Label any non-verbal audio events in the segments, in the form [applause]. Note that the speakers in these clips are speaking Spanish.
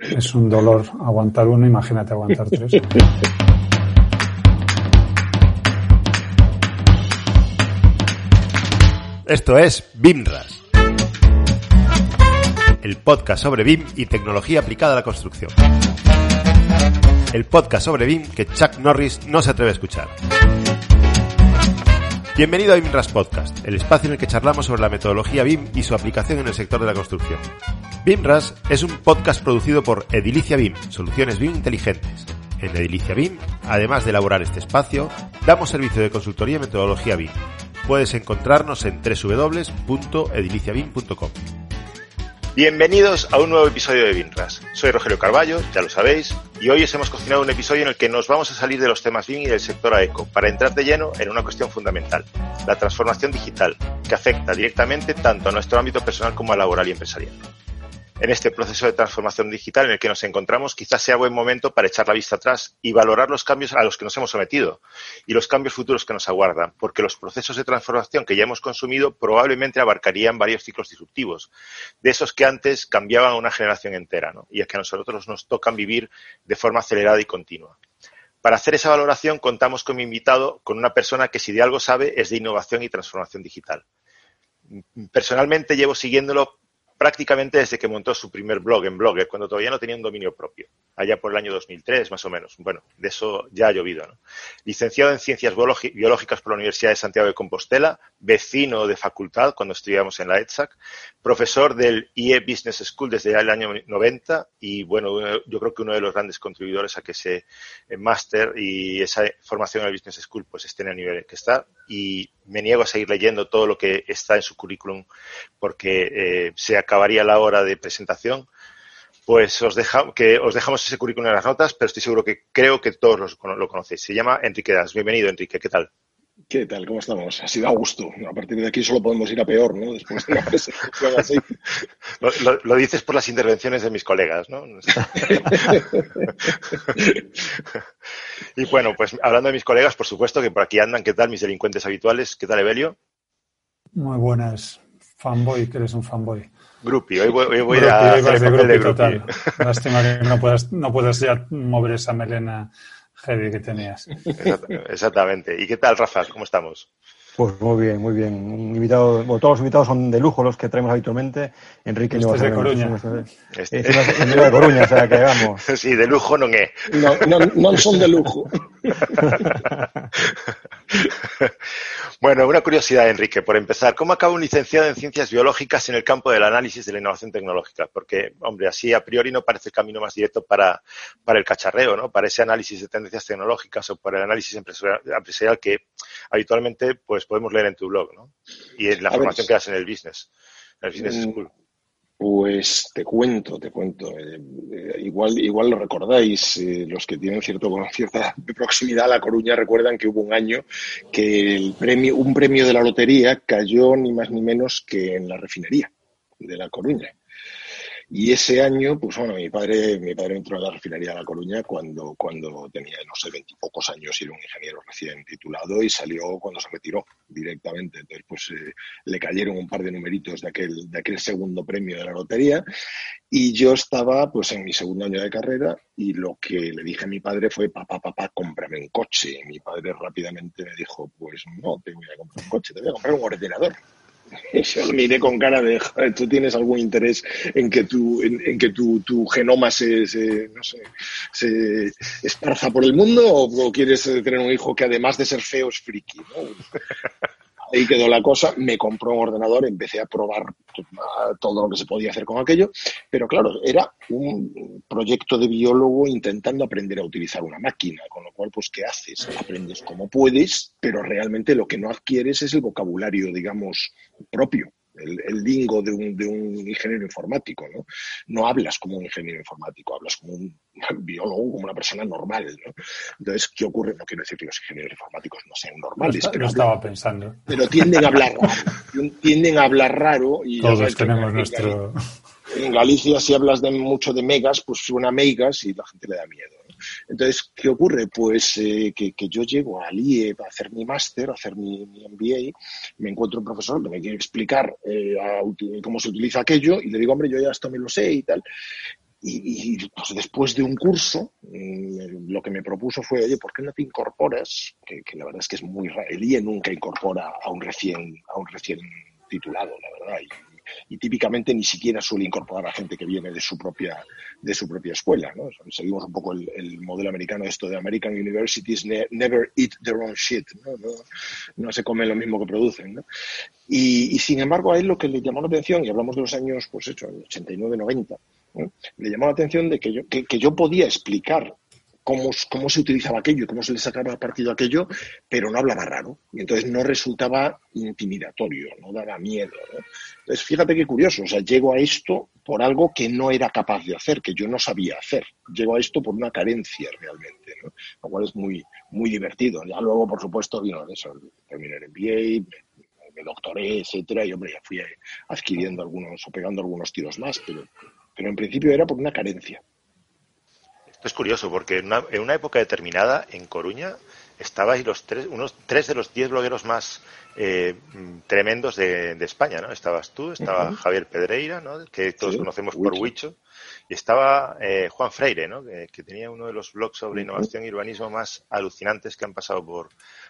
Es un dolor aguantar uno, imagínate aguantar tres. Esto es BIMRAS, el podcast sobre BIM y tecnología aplicada a la construcción. El podcast sobre BIM que Chuck Norris no se atreve a escuchar. Bienvenido a BIMRAS Podcast, el espacio en el que charlamos sobre la metodología BIM y su aplicación en el sector de la construcción. BIMRAS es un podcast producido por Edilicia BIM, soluciones BIM inteligentes. En Edilicia BIM, además de elaborar este espacio, damos servicio de consultoría y metodología BIM. Puedes encontrarnos en www.ediliciabim.com. Bienvenidos a un nuevo episodio de BIMRAS. Soy Rogelio Carballo, ya lo sabéis, y hoy os hemos cocinado un episodio en el que nos vamos a salir de los temas BIM y del sector AECO para entrar de lleno en una cuestión fundamental, la transformación digital, que afecta directamente tanto a nuestro ámbito personal como a laboral y empresarial en este proceso de transformación digital en el que nos encontramos, quizás sea buen momento para echar la vista atrás y valorar los cambios a los que nos hemos sometido y los cambios futuros que nos aguardan, porque los procesos de transformación que ya hemos consumido probablemente abarcarían varios ciclos disruptivos, de esos que antes cambiaban una generación entera, y a que a nosotros nos tocan vivir de forma acelerada y continua. Para hacer esa valoración contamos con mi invitado, con una persona que si de algo sabe es de innovación y transformación digital. Personalmente llevo siguiéndolo prácticamente desde que montó su primer blog en Blogger, cuando todavía no tenía un dominio propio, allá por el año 2003 más o menos. Bueno, de eso ya ha llovido. ¿no? Licenciado en Ciencias Biológicas por la Universidad de Santiago de Compostela, vecino de facultad cuando estudiamos en la ETSAC, profesor del IE Business School desde el año 90 y bueno, yo creo que uno de los grandes contribuidores a que ese máster y esa formación en el Business School pues esté en el nivel que está y me niego a seguir leyendo todo lo que está en su currículum porque eh, se acabaría la hora de presentación. Pues os, deja, que os dejamos ese currículum en las notas, pero estoy seguro que creo que todos lo conocéis. Se llama Enrique Das. Bienvenido, Enrique. ¿Qué tal? ¿Qué tal? ¿Cómo estamos? Ha sido a gusto. A partir de aquí solo podemos ir a peor, ¿no? Después de una [laughs] presentación así. Lo, lo, dices por las intervenciones de mis colegas, ¿no? [laughs] y bueno, pues hablando de mis colegas, por supuesto que por aquí andan. ¿Qué tal mis delincuentes habituales? ¿Qué tal, Evelio? Muy buenas. Fanboy, que eres un fanboy. Grupi, hoy voy, hoy voy a hacer el papel de grupi. Total. Lástima que no puedas, no puedas ya mover esa melena heavy que tenías. Exactamente. ¿Y qué tal, Rafa? ¿Cómo estamos? Pues muy bien, muy bien. Un invitado, bueno, todos los invitados son de lujo los que traemos habitualmente. Enrique este es de Coruña. Este. Es de Coruña, o sea que vamos. [laughs] Sí, de lujo no es. No, no, no son de lujo. [laughs] [laughs] bueno, una curiosidad, Enrique, por empezar. ¿Cómo acaba un licenciado en ciencias biológicas en el campo del análisis de la innovación tecnológica? Porque, hombre, así a priori no parece el camino más directo para, para el cacharreo, ¿no? Para ese análisis de tendencias tecnológicas o para el análisis empresarial que habitualmente pues podemos leer en tu blog, ¿no? Y en la a formación ver, que das en el business, en el business mm, school. Pues te cuento, te cuento. Eh, eh, igual, igual lo recordáis, eh, los que tienen cierto, [laughs] cierta proximidad a La Coruña recuerdan que hubo un año que el premio, un premio de la lotería cayó ni más ni menos que en la refinería de La Coruña. Y ese año, pues bueno, mi padre, mi padre entró a la refinería de La Coruña cuando, cuando tenía, no sé, veintipocos años y era un ingeniero recién titulado y salió cuando se retiró directamente. Entonces, pues eh, le cayeron un par de numeritos de aquel, de aquel segundo premio de la lotería y yo estaba pues en mi segundo año de carrera y lo que le dije a mi padre fue, papá, papá, cómprame un coche. Y mi padre rápidamente me dijo, pues no te voy a comprar un coche, te voy a comprar un ordenador. [laughs] Yo lo miré con cara de, ¿tú tienes algún interés en que tu, en, en que tu, tu genoma se, se, no sé, se esparza por el mundo o, o, quieres tener un hijo que además de ser feo es friki? ¿no? Ahí quedó la cosa, me compró un ordenador, empecé a probar todo lo que se podía hacer con aquello, pero claro, era un proyecto de biólogo intentando aprender a utilizar una máquina, con lo cual, pues, ¿qué haces? Aprendes como puedes, pero realmente lo que no adquieres es el vocabulario, digamos, propio. El, lingo de un, de un, ingeniero informático, ¿no? No hablas como un ingeniero informático, hablas como un [laughs] biólogo, como una persona normal, ¿no? Entonces, ¿qué ocurre? No quiero decir que los ingenieros informáticos no sean normales, pero, estaba pensando. pero tienden a hablar raro, tienden a hablar raro y todos tenemos nuestro en Galicia si hablas de mucho de megas, pues suena megas y la gente le da miedo. Entonces, ¿qué ocurre? Pues eh, que, yo llego al IE a hacer mi máster, a hacer mi, MBA, me encuentro un profesor que me quiere explicar eh, cómo se utiliza aquello y le digo, hombre, yo ya esto me lo sé y tal. Y, pues, después de un curso, mm, lo que me propuso fue, oye, ¿por qué no te incorporas? Que, la verdad es que es muy raro. El IE nunca incorpora a un recién, a un recién titulado, la verdad y típicamente ni siquiera suele incorporar a gente que viene de su propia, de su propia escuela. ¿no? Seguimos un poco el, modelo americano, esto de American Universities never eat their own shit, ¿no? No, se comen lo mismo que producen. ¿no? Y, sin embargo a él lo que le llamó la atención, y hablamos de los años, pues hecho, 89, 90, le llamó la atención de que yo, que, que yo podía explicar cómo, se utilizaba aquello y cómo se le sacaba partido aquello, pero no hablaba raro. Y entonces no resultaba intimidatorio, no daba miedo. Entonces, fíjate qué curioso. O sea, llego a esto por algo que no era capaz de hacer, que yo no sabía hacer. Llego a esto por una carencia realmente, ¿no? lo cual es muy, muy divertido. Ya luego, por supuesto, vino eso, terminé el MBA, me, doctoré, etcétera, y hombre, ya fui adquiriendo algunos o pegando algunos tiros más, pero, pero en principio era por una carencia. Es curioso porque en una, época determinada en Coruña estabais los tres, unos tres de los diez blogueros más eh, tremendos de, España, ¿no? Estabas tú, estaba Javier Pedreira, ¿no? Que todos conocemos por Huicho, y estaba eh, Juan Freire, ¿no? Que, tenía uno de los blogs sobre innovación y urbanismo más alucinantes que han pasado por,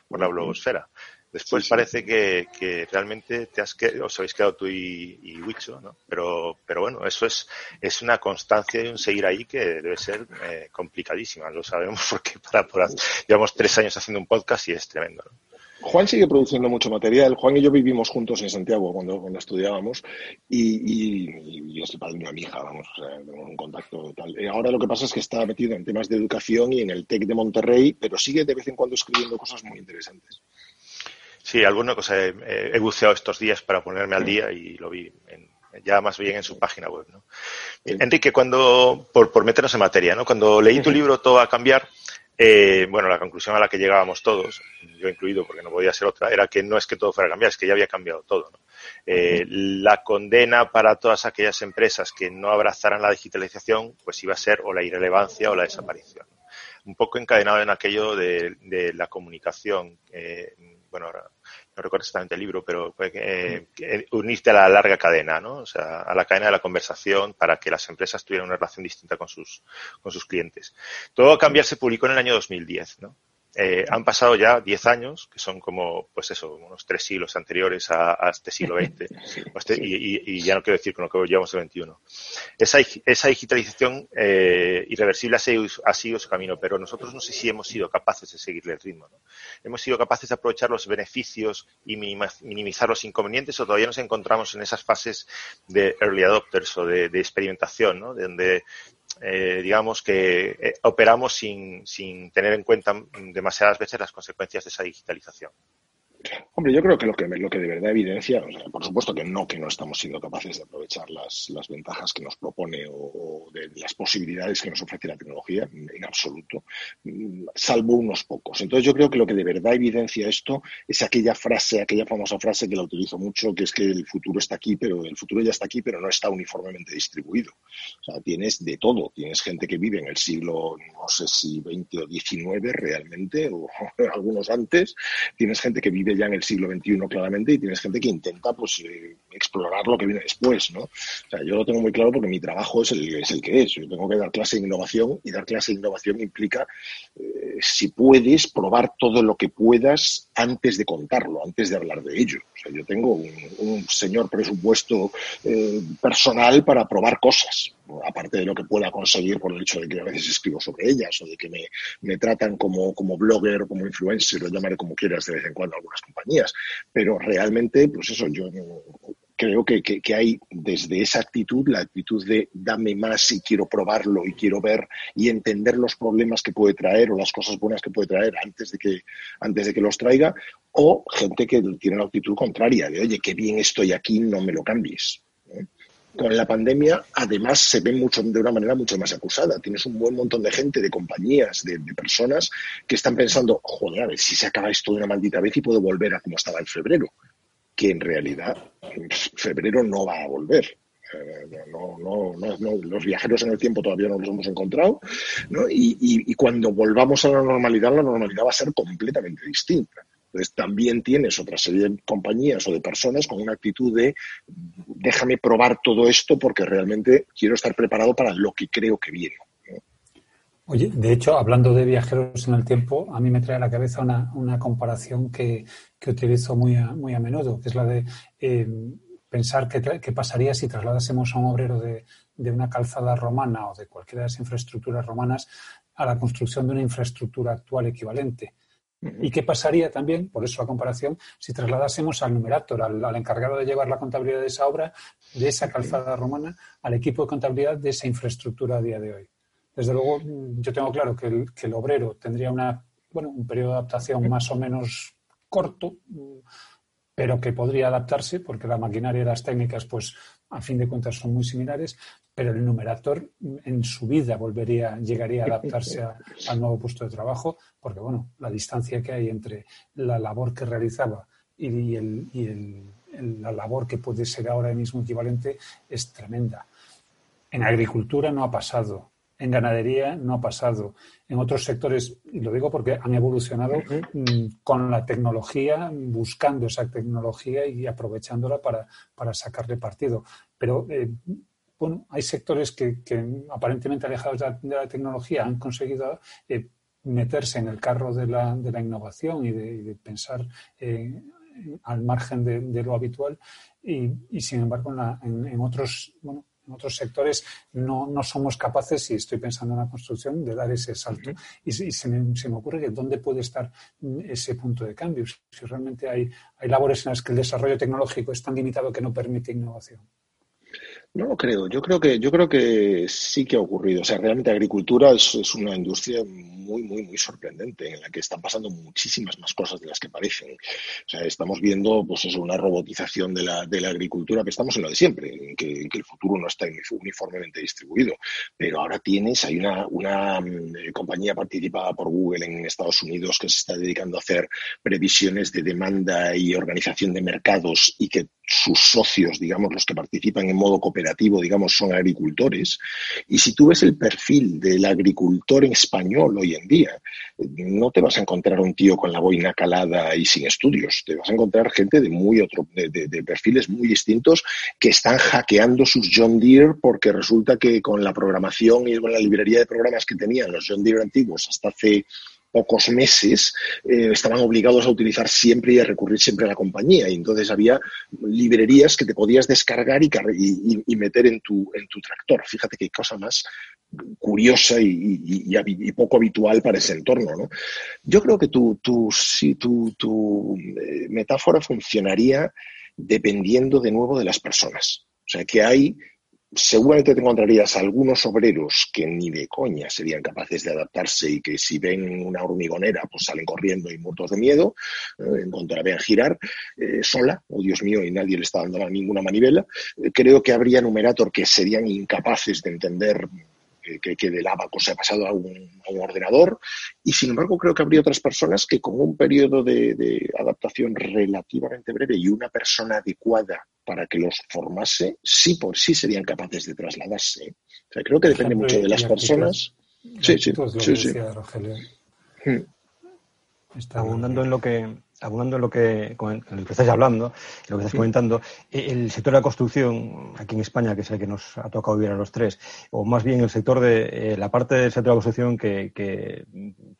por la blogosfera. Después parece Que, que, realmente te has os habéis quedado tú y, y Wicho, ¿no? Pero, pero bueno, eso es, es una constancia y un seguir ahí que debe ser eh, complicadísima. Lo sabemos [laughs] porque para, por, llevamos tres años haciendo un podcast y es tremendo. Juan sigue produciendo mucho material. Juan y yo vivimos juntos en Santiago cuando, cuando estudiábamos y, y, yo estoy padre de una hija, vamos, o sea, tenemos un contacto tal. Eh, ahora lo que pasa es que está metido en temas de educación y en el TEC de Monterrey, pero sigue de vez en cuando escribiendo cosas muy interesantes. Sí, alguna cosa he, buceado estos días para ponerme al día y lo vi ya más bien en su página web. ¿no? Enrique, cuando, por, por, meternos en materia, ¿no? cuando leí tu libro Todo a cambiar, eh, bueno, la conclusión a la que llegábamos todos, yo incluido porque no podía ser otra, era que no es que todo fuera a cambiar, es que ya había cambiado todo. ¿no? Eh, la condena para todas aquellas empresas que no abrazaran la digitalización, pues iba a ser o la irrelevancia o la desaparición. Un poco encadenado en aquello de, de la comunicación. Eh, bueno, ahora no recuerdo exactamente el libro, pero eh, unirte a la larga cadena, ¿no? O sea, a la cadena de la conversación para que las empresas tuvieran una relación distinta con sus, con sus clientes. Todo a cambiar se publicó en el año 2010, ¿no? Eh, han pasado ya 10 años, que son como, pues eso, unos tres siglos anteriores a, este siglo [laughs] XX, este, y, ya no quiero decir con lo que llevamos el XXI. Esa, esa digitalización eh, irreversible ha sido, ha sido, su camino, pero nosotros no sé si hemos sido capaces de seguirle el ritmo. ¿no? Hemos sido capaces de aprovechar los beneficios y minimizar los inconvenientes, o todavía nos encontramos en esas fases de early adopters o de, de experimentación, ¿no? de donde eh, digamos que eh, operamos sin, sin tener en cuenta demasiadas veces las consecuencias de esa digitalización. Hombre, yo creo que lo que, lo que de verdad evidencia, por supuesto que no, que no estamos siendo capaces de aprovechar las, las ventajas que nos propone o, de las posibilidades que nos ofrece la tecnología, en absoluto, salvo unos pocos. Entonces yo creo que lo que de verdad evidencia esto es aquella frase, aquella famosa frase que la utilizo mucho, que es que el futuro está aquí, pero el futuro ya está aquí, pero no está uniformemente distribuido. O sea, tienes de todo. Tienes gente que vive en el siglo, no sé si 20 o 19 realmente, o [laughs] algunos antes. Tienes gente que vive ya en el siglo XXI claramente y tienes gente que intenta pues eh, explorar lo que viene después, ¿no? O sea, yo lo tengo muy claro porque mi trabajo es el, que es. Yo tengo que dar clase de innovación y dar clase de innovación implica, eh, si puedes, probar todo lo que puedas antes de contarlo, antes de hablar de ello. O sea, yo tengo un, señor presupuesto eh, personal para probar cosas aparte de lo que pueda conseguir por el hecho de que a veces escribo sobre ellas o de que me, me tratan como, como blogger o como influencer, lo llamaré como quieras de vez en cuando algunas compañías. Pero realmente, pues eso, yo creo que, que, hay desde esa actitud, la actitud de dame más y quiero probarlo y quiero ver y entender los problemas que puede traer o las cosas buenas que puede traer antes de que, antes de que los traiga, o gente que tiene la actitud contraria, de oye, qué bien estoy aquí, no me lo cambies. Con la pandemia, además, se ve mucho, de una manera mucho más acusada. Tienes un buen montón de gente, de compañías, de, personas que están pensando, joder, a ver si se acaba esto de una maldita vez y puedo volver a como estaba en febrero que en realidad febrero no va a volver. Eh, no, no, no, los viajeros en el tiempo todavía no los hemos encontrado, y, y, cuando volvamos a la normalidad, la normalidad va a ser completamente distinta. Entonces, también tienes otra serie de compañías o de personas con una actitud de déjame probar todo esto porque realmente quiero estar preparado para lo que creo que viene. Oye, de hecho, hablando de viajeros en el tiempo, a mí me trae a la cabeza una, una comparación que, que, utilizo muy a, muy a menudo, que es la de eh, pensar qué pasaría si trasladásemos a un obrero de, de, una calzada romana o de cualquiera de las infraestructuras romanas a la construcción de una infraestructura actual equivalente. ¿Y qué pasaría también, por eso la comparación, si trasladásemos al numerator, al, al, encargado de llevar la contabilidad de esa obra, de esa calzada romana, al equipo de contabilidad de esa infraestructura a día de hoy? Desde luego, yo tengo claro que el, que el obrero tendría una, bueno, un periodo de adaptación más o menos corto, pero que podría adaptarse porque la maquinaria y las técnicas, pues, a fin de cuentas son muy similares, pero el numerator en su vida volvería, llegaría a adaptarse al nuevo puesto de trabajo, porque, bueno, la distancia que hay entre la labor que realizaba y, el, y el, la labor que puede ser ahora mismo equivalente es tremenda. En agricultura no ha pasado, en ganadería no ha pasado. En otros sectores, y lo digo porque han evolucionado mm, con la tecnología, buscando esa tecnología y aprovechándola para, para sacarle partido. Pero eh, bueno, hay sectores que, aparentemente alejados de la, tecnología han conseguido eh, meterse en el carro de la, de la innovación y de, pensar eh, al margen de, lo habitual y, sin embargo en, en, otros bueno en otros sectores no, no, somos capaces, y estoy pensando en la construcción, de dar ese salto. Y, se, me, se, me, ocurre que dónde puede estar ese punto de cambio, si realmente hay, hay labores en las que el desarrollo tecnológico es tan limitado que no permite innovación. No lo creo. Yo creo que, yo creo que sí que ha ocurrido. O sea, realmente agricultura es, es, una industria muy, muy, muy sorprendente en la que están pasando muchísimas más cosas de las que parecen. O sea, estamos viendo, pues eso, una robotización de la, de la agricultura, que estamos en lo de siempre, en que, que, el futuro no está uniformemente distribuido. Pero ahora tienes, hay una, una mm, compañía participada por Google en Estados Unidos que se está dedicando a hacer previsiones de demanda y organización de mercados y que sus socios, digamos, los que participan en modo cooperativo, digamos, son agricultores. Y si tú ves el perfil del agricultor español hoy en día, no te vas a encontrar un tío con la boina calada y sin estudios. Te vas a encontrar gente de muy otro, de, de perfiles muy distintos que están hackeando sus John Deere porque resulta que con la programación y con la librería de programas que tenían los John Deere antiguos hasta hace pocos meses eh, estaban obligados a utilizar siempre y a recurrir siempre a la compañía. Y entonces había librerías que te podías descargar y, y, meter en tu, en tu tractor. Fíjate qué cosa más curiosa y, poco habitual para ese entorno. ¿no? Yo creo que tu, tu, si tu, tu eh, metáfora funcionaría dependiendo de nuevo de las personas. O sea, que hay seguramente te encontrarías algunos obreros que ni de coña serían capaces de adaptarse y que si ven una hormigonera pues salen corriendo y muertos de miedo, eh, encontrarían girar eh, sola, oh Dios mío, y nadie le está dando ninguna manivela. Eh, creo que habría numerator que serían incapaces de entender que, que, del abaco se ha pasado a un, ordenador. Y sin embargo, creo que habría otras personas que con un periodo de, adaptación relativamente breve y una persona adecuada para que los formase, sí por sí serían capaces de trasladarse. O sea, creo que depende mucho de las personas. Sí, sí, sí, sí. Está abundando en lo que abundando en lo que, en lo que estáis hablando, en lo que estás comentando, eh, el sector de la construcción aquí en España, que es el que nos ha tocado vivir a los tres, o más bien el sector de eh, la parte del sector de la construcción que, que,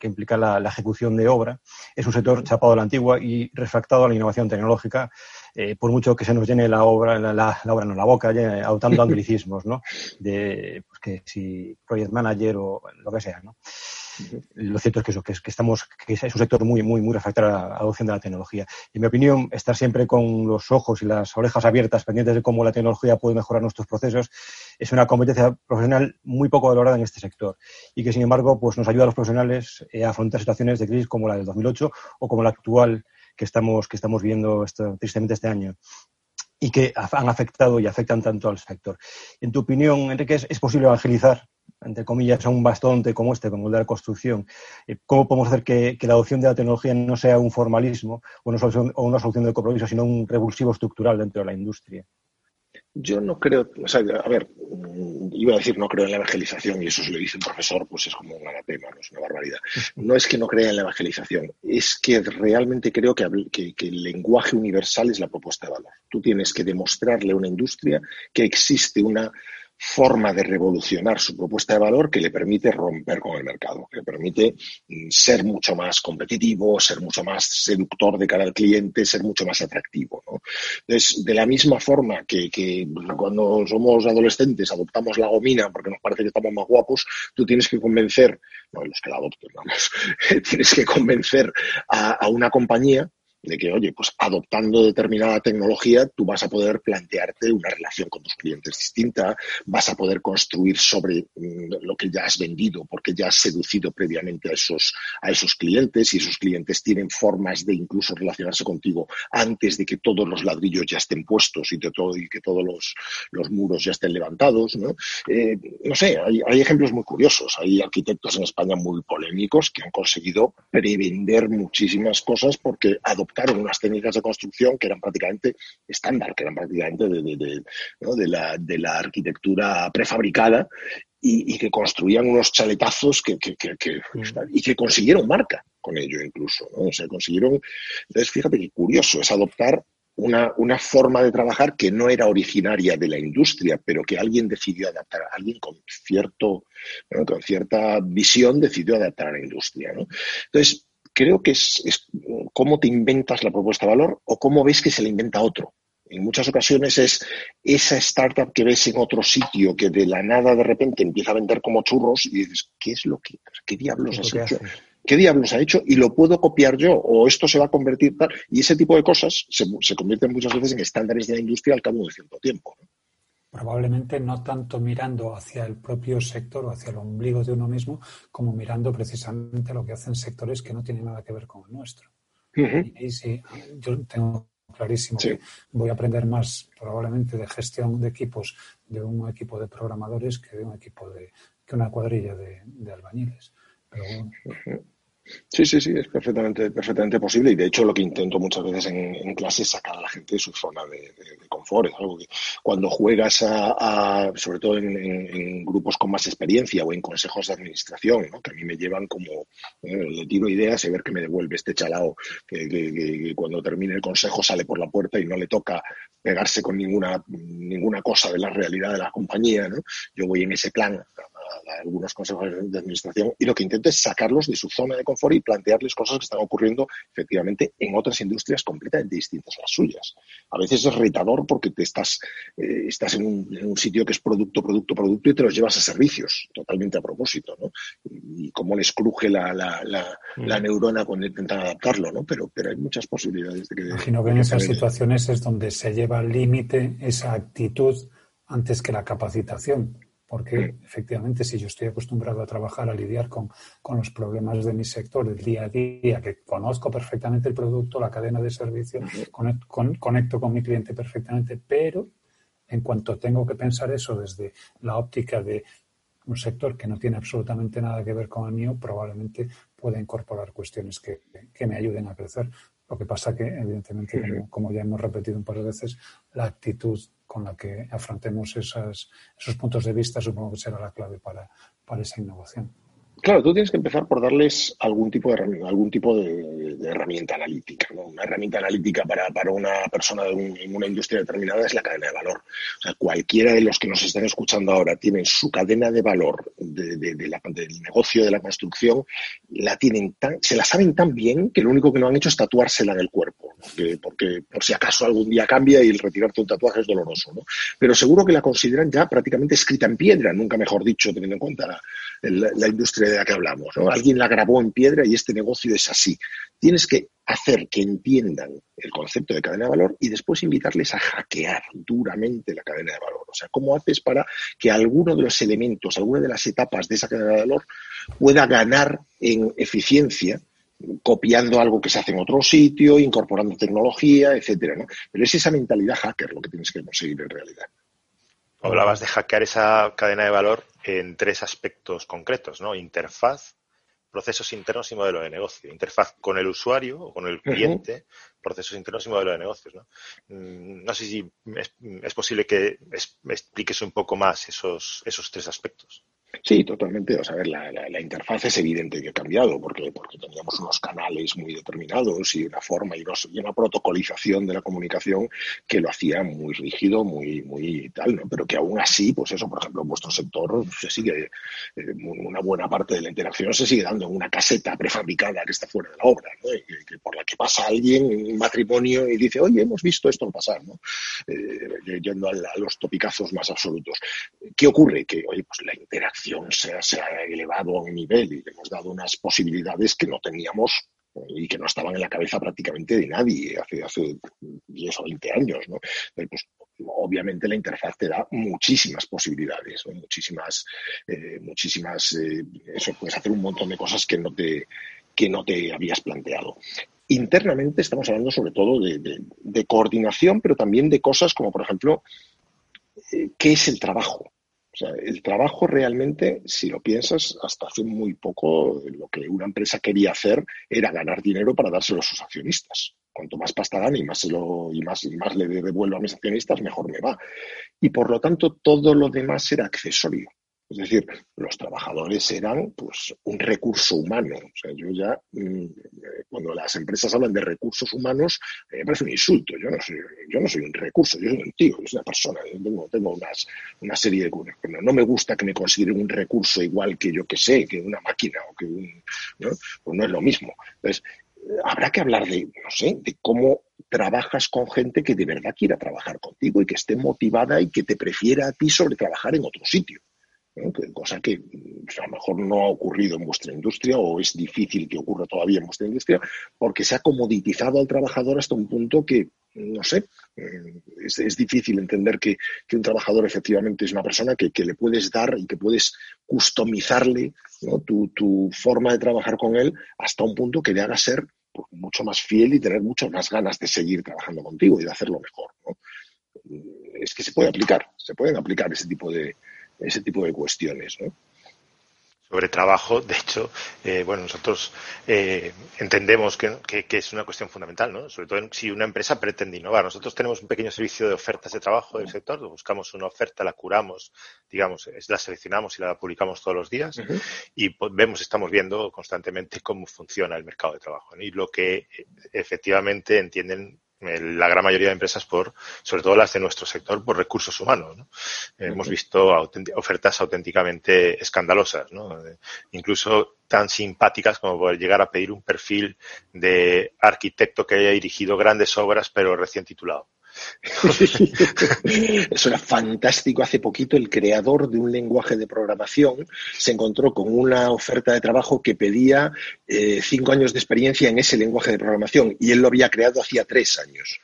implica la, ejecución de obra, es un sector chapado a la antigua y refractado a la innovación tecnológica, eh, por mucho que se nos llene la obra, la, la, obra no, la boca, adoptando [laughs] anglicismos, ¿no? De, pues que si project manager o lo que sea, ¿no? Lo cierto es que eso, que, que estamos, que es un sector muy, muy, muy refractario a la adopción de la tecnología. En mi opinión, estar siempre con los ojos y las orejas abiertas, pendientes de cómo la tecnología puede mejorar nuestros procesos, es una competencia profesional muy poco valorada en este sector y que, sin embargo, pues nos ayuda a los profesionales a afrontar situaciones de crisis como la del 2008 o como la actual que estamos, que estamos viendo tristemente este año y que han afectado y afectan tanto al sector. En tu opinión, Enrique, ¿es, posible evangelizar, entre comillas, a un bastante como este, como el de la construcción? Eh, ¿Cómo podemos hacer que, la adopción de la tecnología no sea un formalismo una solución, o una solución de compromiso, sino un revulsivo estructural dentro de la industria? Yo no creo, o sea, a ver, iba a decir no creo en la evangelización y eso se lo dice un profesor, pues es como un anatema, no es una barbaridad. No es que no crea en la evangelización, es que realmente creo que, que, el lenguaje universal es la propuesta de valor. Tú tienes que demostrarle a una industria que existe una forma de revolucionar su propuesta de valor que le permite romper con el mercado, que le permite mm, ser mucho más competitivo, ser mucho más seductor de cara al cliente, ser mucho más atractivo. Entonces, de la misma forma que, cuando somos adolescentes adoptamos la gomina porque nos parece que estamos más guapos, tú tienes que convencer, no los que la adopten, vamos, [laughs] tienes que convencer a una compañía de que, oye, pues adoptando determinada tecnología, tú vas a poder plantearte una relación con tus clientes distinta, vas a poder construir sobre mm, lo que ya has vendido, porque ya has seducido previamente a esos, a esos clientes y esos clientes tienen formas de incluso relacionarse contigo antes de que todos los ladrillos ya estén puestos y, de todo, y que todos los, los muros ya estén levantados. ¿no? Eh, no sé, hay, hay ejemplos muy curiosos. Hay arquitectos en España muy polémicos que han conseguido prevender muchísimas cosas porque adoptaron adoptaron unas técnicas de construcción que eran prácticamente estándar, que eran prácticamente de, la, arquitectura prefabricada y, que construían unos chaletazos que, mm. y que consiguieron marca con ello incluso. ¿no? O sea, consiguieron. Entonces, fíjate qué curioso es adoptar una, una, forma de trabajar que no era originaria de la industria, pero que alguien decidió adaptar, alguien con cierto, con cierta visión decidió adaptar a la industria. ¿no? Entonces, creo que es, cómo te inventas la propuesta de valor o cómo ves que se la inventa otro. En muchas ocasiones es esa startup que ves en otro sitio que de la nada de repente empieza a vender como churros y dices, ¿qué es lo que, qué diablos has hecho? ¿Qué diablos ha hecho? Y lo puedo copiar yo, o esto se va a convertir tal. Y ese tipo de cosas se, se convierten muchas veces en estándares de la industria al cabo de cierto tiempo probablemente no tanto mirando hacia el propio sector o hacia el ombligo de uno mismo, como mirando precisamente lo que hacen sectores que no tienen nada que ver con el nuestro. Y sí, yo tengo clarísimo que voy a aprender más probablemente de gestión de equipos de un equipo de programadores que de un equipo de que una cuadrilla de, albañiles. Pero Sí, sí, sí, es perfectamente, perfectamente posible y de hecho lo que intento muchas veces en, clase es sacar a la gente de su zona de, confort. Es algo que cuando juegas a, sobre todo en, grupos con más experiencia o en consejos de administración, que a mí me llevan como, eh, le tiro ideas y ver que me devuelve este chalao que, cuando termine el consejo sale por la puerta y no le toca pegarse con ninguna, ninguna cosa de la realidad de la compañía. Yo voy en ese plan algunos consejos de administración y lo que intento es sacarlos de su zona de confort y plantearles cosas que están ocurriendo efectivamente en otras industrias completamente distintas a las suyas. A veces es retador porque te estás, eh, estás en un, sitio que es producto, producto, producto y te los llevas a servicios, totalmente a propósito, ¿no? Y, cómo les cruje la, la, la, mm. neurona cuando intentan adaptarlo, ¿no? Pero, pero hay muchas posibilidades de que... Imagino que en esas situaciones es donde se lleva al límite esa actitud antes que la capacitación porque efectivamente si yo estoy acostumbrado a trabajar, a lidiar con, los problemas de mi sector del día a día, que conozco perfectamente el producto, la cadena de servicio, conecto con mi cliente perfectamente, pero en cuanto tengo que pensar eso desde la óptica de un sector que no tiene absolutamente nada que ver con el mío, probablemente pueda incorporar cuestiones que, me ayuden a crecer. Lo que pasa que, evidentemente, como, como, ya hemos repetido un par de veces, la actitud con la que afrontemos esas, esos puntos de vista, supongo que será la clave para, para esa innovación. Claro, tú tienes que empezar por darles algún tipo de, algún tipo de, herramienta analítica. Una herramienta analítica para, para una persona en una industria determinada es la cadena de valor. O sea, cualquiera de los que nos estén escuchando ahora tienen su cadena de valor de, de, la, del negocio de la construcción, la tienen tan, se la saben tan bien que lo único que no han hecho es tatuársela en el cuerpo. porque, por si acaso algún día cambia y el retirarte un tatuaje es doloroso, ¿no? Pero seguro que la consideran ya prácticamente escrita en piedra, nunca mejor dicho, teniendo en cuenta la, la, industria de la que hablamos, ¿no? Alguien la grabó en piedra y este negocio es así. Tienes que hacer que entiendan el concepto de cadena de valor y después invitarles a hackear duramente la cadena de valor. O sea, ¿cómo haces para que alguno de los elementos, alguna de las etapas de esa cadena de valor pueda ganar en eficiencia copiando algo que se hace en otro sitio, incorporando tecnología, etcétera. Pero es esa mentalidad hacker lo que tienes que conseguir en realidad. Hablabas de hackear esa cadena de valor en tres aspectos concretos, ¿no? Interfaz, procesos internos y modelo de negocio. Interfaz con el usuario o con el cliente, procesos internos y modelo de negocios. ¿no? Mm, no sé si es, posible que expliques un poco más esos, esos tres aspectos. Sí, totalmente. O sea, ver, la, la, interfaz es evidente que ha cambiado porque, porque teníamos unos canales muy determinados y una forma y, una protocolización de la comunicación que lo hacía muy rígido, muy, muy tal, ¿no? Pero que aún así, pues eso, por ejemplo, en vuestro sector se sigue, eh, una buena parte de la interacción se sigue dando en una caseta prefabricada que está fuera de la obra, ¿no? que, por la que pasa alguien en un matrimonio y dice, oye, hemos visto esto pasar, ¿no? Eh, yendo a, a los topicazos más absolutos. ¿Qué ocurre? Que, oye, pues la interacción se, ha elevado a un nivel y le hemos dado unas posibilidades que no teníamos y que no estaban en la cabeza prácticamente de nadie hace, hace 10 o 20 años. ¿no? Pues, obviamente la interfaz te da muchísimas posibilidades, muchísimas, eh, muchísimas, eh, eso, puedes hacer un montón de cosas que no te, que no te habías planteado. Internamente estamos hablando sobre todo de, coordinación, pero también de cosas como, por ejemplo, eh, ¿qué es el trabajo? Sea, el trabajo realmente, si lo piensas, hasta hace muy poco lo que una empresa quería hacer era ganar dinero para dárselo a sus accionistas. Cuanto más pasta gane y más, se lo, y más, y más le devuelvo a mis accionistas, mejor me va. Y por lo tanto, todo lo demás era accesorio. Es decir, los trabajadores eran pues un recurso humano. O sea, yo ya, mm, cuando las empresas hablan de recursos humanos, me parece un insulto. Yo no soy, yo no soy un recurso, yo soy un tío, yo soy una persona. Yo tengo, tengo unas, una serie de cosas. No me gusta que me consideren un recurso igual que yo que sé, que una máquina o que un. ¿no? Pues no es lo mismo. Entonces, habrá que hablar de, no sé, de cómo trabajas con gente que de verdad quiera trabajar contigo y que esté motivada y que te prefiera a ti sobre trabajar en otro sitio cosa que pues, a lo mejor no ha ocurrido en vuestra industria o es difícil que ocurra todavía en vuestra industria porque se ha comoditizado al trabajador hasta un punto que, no sé, eh, es, difícil entender que, un trabajador efectivamente es una persona que, le puedes dar y que puedes customizarle tu, forma de trabajar con él hasta un punto que le haga ser pues, mucho más fiel y tener muchas más ganas de seguir trabajando contigo y de hacerlo mejor. Es que se puede aplicar, se pueden aplicar ese tipo de, ese tipo de cuestiones. ¿no? sobre trabajo, de hecho, eh, bueno, nosotros eh, entendemos que, es una cuestión fundamental, ¿no? Sobre todo si una empresa pretende innovar. Nosotros tenemos un pequeño servicio de ofertas de trabajo del sector, buscamos una oferta, la curamos, digamos, la seleccionamos y la publicamos todos los días y pues, vemos, estamos viendo constantemente cómo funciona el mercado de trabajo y lo que eh, efectivamente entienden la gran mayoría de empresas por, sobre todo las de nuestro sector, por recursos humanos. Hemos visto ofertas auténticamente escandalosas, ¿no? incluso tan simpáticas como poder llegar a pedir un perfil de arquitecto que haya dirigido grandes obras pero recién titulado. [laughs] Eso era fantástico. Hace poquito el creador de un lenguaje de programación se encontró con una oferta de trabajo que pedía eh, cinco años de experiencia en ese lenguaje de programación y él lo había creado hacía tres años.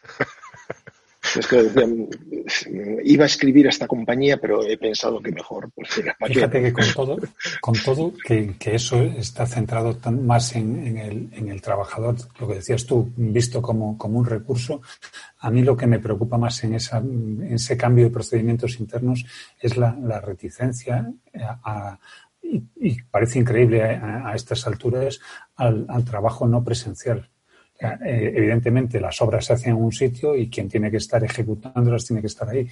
Es que decían, iba a escribir a esta compañía, pero he pensado que mejor. Pues, Fíjate que con todo, con todo que, eso está centrado más en, el, trabajador, lo que decías tú, visto como, un recurso, a mí lo que me preocupa más en, esa, ese cambio de procedimientos internos es la, reticencia y, parece increíble a, estas alturas al trabajo no presencial eh, evidentemente las obras se hacen en un sitio y quien tiene que estar ejecutándolas tiene que estar ahí.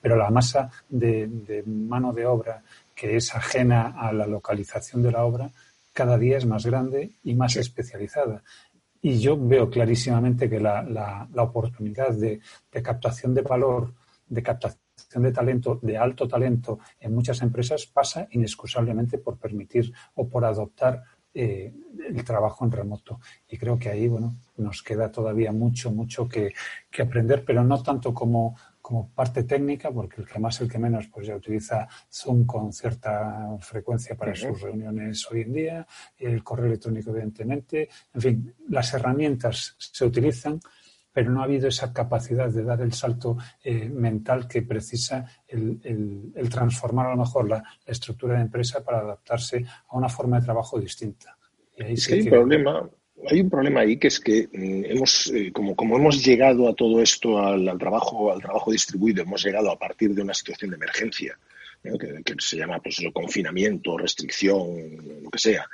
Pero la masa de, mano de obra que es ajena a la localización de la obra cada día es más grande y más especializada. Y yo veo clarísimamente que la, oportunidad de, de, captación de valor, de captación de talento, de alto talento en muchas empresas pasa inexcusablemente por permitir o por adoptar eh, el trabajo en remoto. Y creo que ahí, bueno, nos queda todavía mucho, mucho que, que aprender, pero no tanto como, como parte técnica, porque el que más, el que menos, pues ya utiliza Zoom con cierta frecuencia para sus reuniones hoy en día, el correo electrónico, evidentemente. En fin, las herramientas se utilizan, pero no ha habido esa capacidad de dar el salto eh, mental que precisa el, transformar a lo mejor la, estructura de empresa para adaptarse a una forma de trabajo distinta. Y ahí hay un problema, hay un problema ahí que es que mm, hemos, eh, como, como hemos llegado a todo esto, al, trabajo, al trabajo distribuido, hemos llegado a partir de una situación de emergencia. Que, que, se llama pues, el confinamiento, restricción, lo que sea.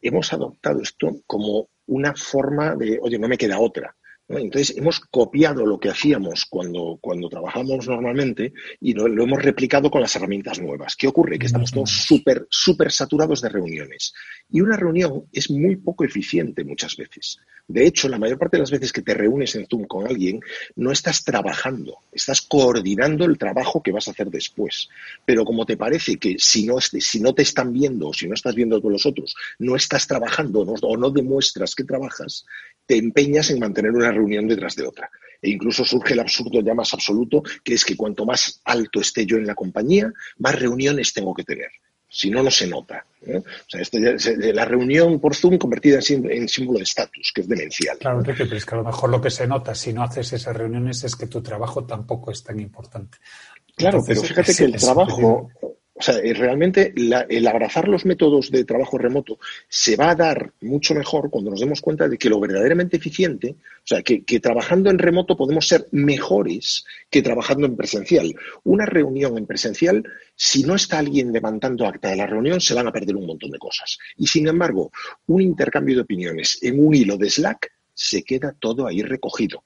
Hemos adoptado esto como una forma de, oye, no me queda otra. Entonces, hemos copiado lo que hacíamos cuando, cuando trabajamos normalmente y lo, lo, hemos replicado con las herramientas nuevas. ¿Qué ocurre? Que estamos todos súper, súper saturados de reuniones. Y una reunión es muy poco eficiente muchas veces. De hecho, la mayor parte de las veces que te reúnes en Zoom con alguien, no estás trabajando, estás coordinando el trabajo que vas a hacer después. Pero como te parece que si no, si no te están viendo o si no estás viendo con los otros, no estás trabajando o no demuestras que trabajas, te empeñas en mantener una reunión detrás de otra. E incluso surge el absurdo ya más absoluto, que es que cuanto más alto esté yo en la compañía, más reuniones tengo que tener. Si no, no se nota. O sea, esto la reunión por Zoom convertida en, símbolo de estatus, que es demencial. Claro, pero es que a lo mejor lo que se nota si no haces esas reuniones es que tu trabajo tampoco es tan importante. Claro, pero fíjate que el trabajo, o sea, eh, realmente el abrazar los métodos de trabajo remoto se va a dar mucho mejor cuando nos demos cuenta de que lo verdaderamente eficiente, o sea, que, trabajando en remoto podemos ser mejores que trabajando en presencial. Una reunión en presencial, si no está alguien levantando acta de la reunión, se van a perder un montón de cosas. Y sin embargo, un intercambio de opiniones en un hilo de Slack se queda todo ahí recogido.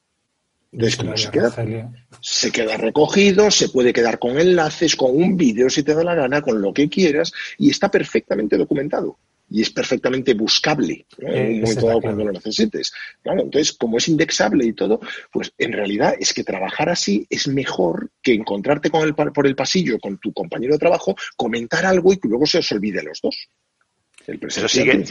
Entonces, como se queda, se queda recogido, se puede quedar con enlaces, con un vídeo si te da la gana, con lo que quieras, y está perfectamente documentado. Y es perfectamente buscable en un momento dado cuando lo necesites. Claro, entonces, como es indexable y todo, pues en realidad es que trabajar así es mejor que encontrarte con el, por el pasillo con tu compañero de trabajo, comentar algo y que luego se os olvide a los dos. eso sigue,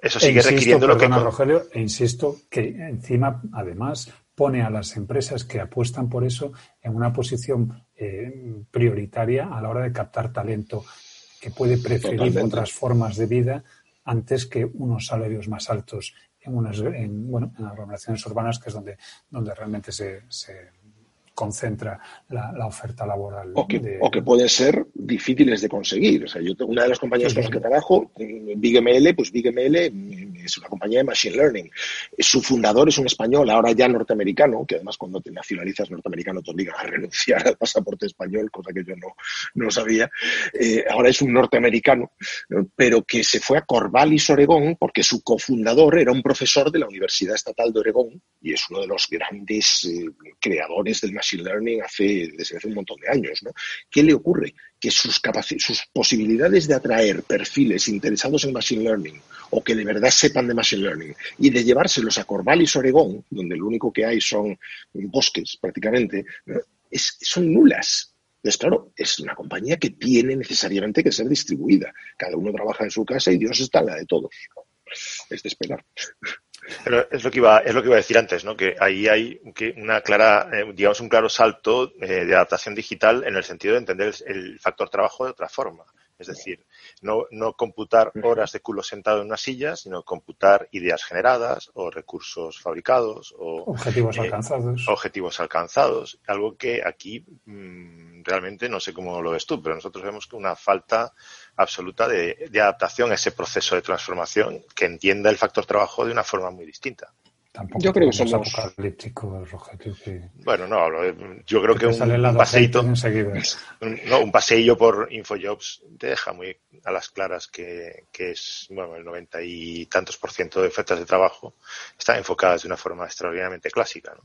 eso sigue requiriendo lo que. Rogelio, e insisto que encima, además, pone a las empresas que apuestan por eso en una posición eh, prioritaria a la hora de captar talento que puede preferir otras formas de vida antes que unos salarios más altos en unas en, bueno, en aglomeraciones urbanas que es donde, donde realmente se, se concentra la, oferta laboral. O que, o que, pueden ser difíciles de conseguir. O sea, yo tengo una de las compañías con las que trabajo, BigML, pues BigML es una compañía de Machine Learning. Su fundador es un español, ahora ya norteamericano, que además cuando te nacionalizas norteamericano te obligan a renunciar al pasaporte español, cosa que yo no, no sabía. Eh, ahora es un norteamericano, pero que se fue a Corvallis, Oregón, porque su cofundador era un profesor de la Universidad Estatal de Oregón y es uno de los grandes eh, creadores del Machine learning hace, desde hace un montón de años. ¿no? ¿Qué le ocurre? Que sus, sus posibilidades de atraer perfiles interesados en machine learning o que de verdad sepan de machine learning y de llevárselos a Corvallis, Oregón, donde lo único que hay son bosques prácticamente, es, son nulas. Entonces, claro, es una compañía que tiene necesariamente que ser distribuida. Cada uno trabaja en su casa y Dios está en la de todos. Es de esperar. Pero es lo que iba, es lo que iba a decir antes, ¿no? Que ahí hay una clara, eh, digamos, un claro salto eh, de adaptación digital en el sentido de entender el, factor trabajo de otra forma. Es decir, no, no computar horas de culo sentado en una silla, sino computar ideas generadas o recursos fabricados o objetivos eh, alcanzados. Objetivos alcanzados. Algo que aquí mm, realmente no sé cómo lo ves tú, pero nosotros vemos que una falta absoluta de, adaptación a ese proceso de transformación que entienda el factor trabajo de una forma muy distinta. Tampoco yo creo que somos apocalípticos, Rogelio. Bueno, no, yo creo que, un, paseíto, no, un paseillo por Infojobs te deja muy a las claras que, que, es, bueno, el noventa y tantos por ciento de ofertas de trabajo están enfocadas de una forma extraordinariamente clásica, ¿no?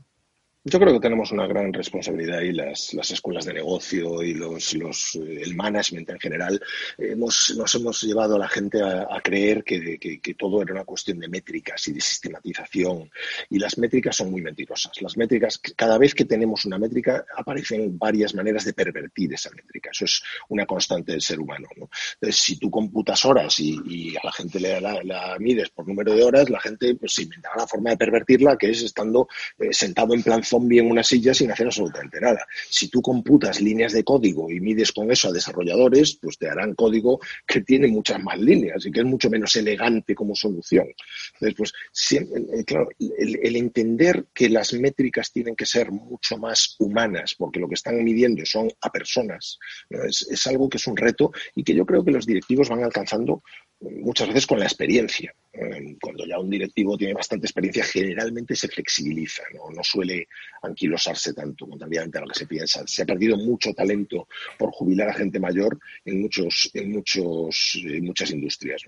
Yo creo que tenemos una gran responsabilidad y las, las escuelas de negocio y los, los, el management en general hemos, nos hemos llevado a la gente a, creer que, que, todo era una cuestión de métricas y de sistematización y las métricas son muy mentirosas. Las métricas, cada vez que tenemos una métrica aparecen varias maneras de pervertir esa métrica. Eso es una constante del ser humano. ¿no? Entonces, si tú computas horas y, a la gente le la, la, mides por número de horas, la gente pues, se inventará la forma de pervertirla que es estando eh, sentado en plan zombie en una silla sin hacer absolutamente nada. Si tú computas líneas de código y mides con eso a desarrolladores, pues te harán código que tiene muchas más líneas y que es mucho menos elegante como solución. Entonces, pues, eh, claro, el, entender que las métricas tienen que ser mucho más humanas, porque lo que están midiendo son a personas, es, es algo que es un reto y que yo creo que los directivos van alcanzando muchas veces con la experiencia. Eh, cuando ya un directivo tiene bastante experiencia, generalmente se flexibiliza, no, suele anquilosarse tanto, contrariamente a lo que se piensa. Se ha perdido mucho talento por jubilar a gente mayor en muchos, en muchos, en muchas industrias.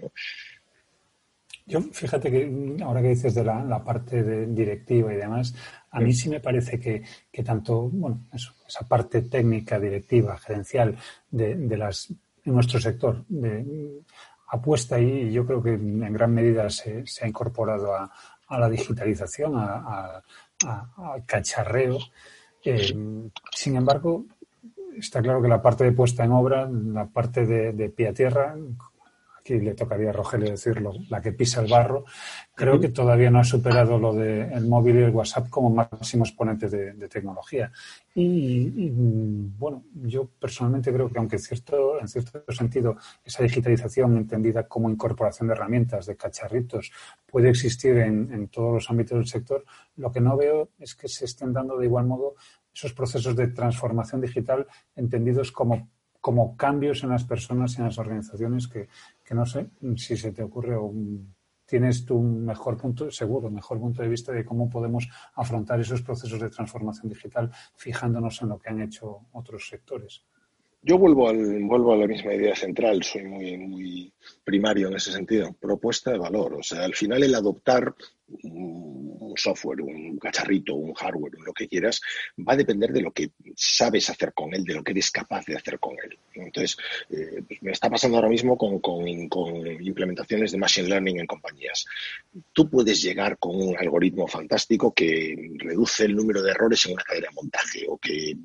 Yo, fíjate que ahora que dices de la, parte de directiva y demás, a mí sí me parece que, tanto, bueno, esa parte técnica, directiva, gerencial de, de las en nuestro sector, de, apuesta y yo creo que en gran medida se, ha incorporado a, la digitalización, al cacharreo. Eh, sin embargo, está claro que la parte de puesta en obra, la parte de, de pie a tierra, aquí le tocaría a Rogelio decirlo, la que pisa el barro, creo que todavía no ha superado lo del el móvil y el WhatsApp como máximo exponente de, tecnología. Y, bueno, yo personalmente creo que aunque cierto, en cierto sentido esa digitalización entendida como incorporación de herramientas, de cacharritos, puede existir en, en todos los ámbitos del sector, lo que no veo es que se estén dando de igual modo esos procesos de transformación digital entendidos como como cambios en las personas y en las organizaciones que, no sé si se te ocurre o tienes tu mejor punto, seguro, mejor punto de vista de cómo podemos afrontar esos procesos de transformación digital fijándonos en lo que han hecho otros sectores. Yo vuelvo, al, vuelvo a la misma idea central, soy muy, muy primario en ese sentido, propuesta de valor. O sea, al final el adoptar un software, un cacharrito, un hardware, lo que quieras, va a depender de lo que sabes hacer con él, de lo que eres capaz de hacer con él. Entonces, eh, pues me está pasando ahora mismo con, con, implementaciones de Machine Learning en compañías. Tú puedes llegar con un algoritmo fantástico que reduce el número de errores en una cadena de montaje o que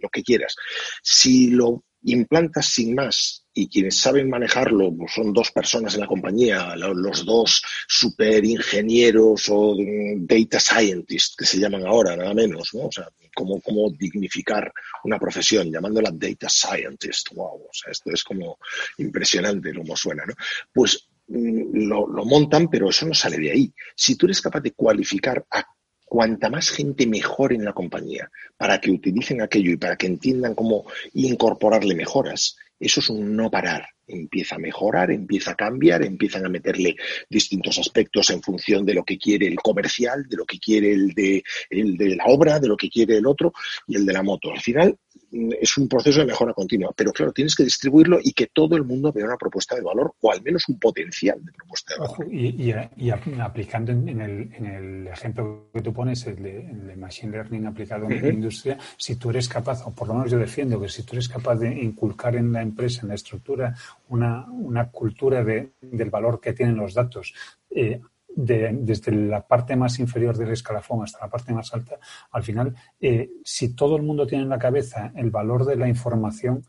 lo que quieras. Si lo implantas sin más y quienes saben manejarlo pues, son dos personas en la compañía, los dos super ingenieros o data scientists que se llaman ahora, nada menos, ¿no? O sea, cómo, cómo dignificar una profesión llamándola data scientist. Wow, o sea, esto es como impresionante cómo suena, ¿no? Pues mm, lo, lo montan, pero eso no sale de ahí. Si tú eres capaz de cualificar a cuanta más gente mejor en la compañía para que utilicen aquello y para que entiendan cómo incorporarle mejoras, eso es un no parar. Empieza a mejorar, empieza a cambiar, empiezan a meterle distintos aspectos en función de lo que quiere el comercial, de lo que quiere el de, el de la obra, de lo que quiere el otro y el de la moto. Al final, es un proceso de mejora continua, pero claro, tienes que distribuirlo y que todo el mundo vea una propuesta de valor o al menos un potencial de propuesta de valor. y, aplicando en el, ejemplo que tú pones, el de, Machine Learning aplicado en la industria, si tú eres capaz, o por lo menos yo defiendo que si tú eres capaz de inculcar en la empresa, en la estructura, una, cultura del valor que tienen los datos, eh, desde la parte más inferior del escalafón hasta la parte más alta, al final, eh, si todo el mundo tiene en la cabeza el valor de la información,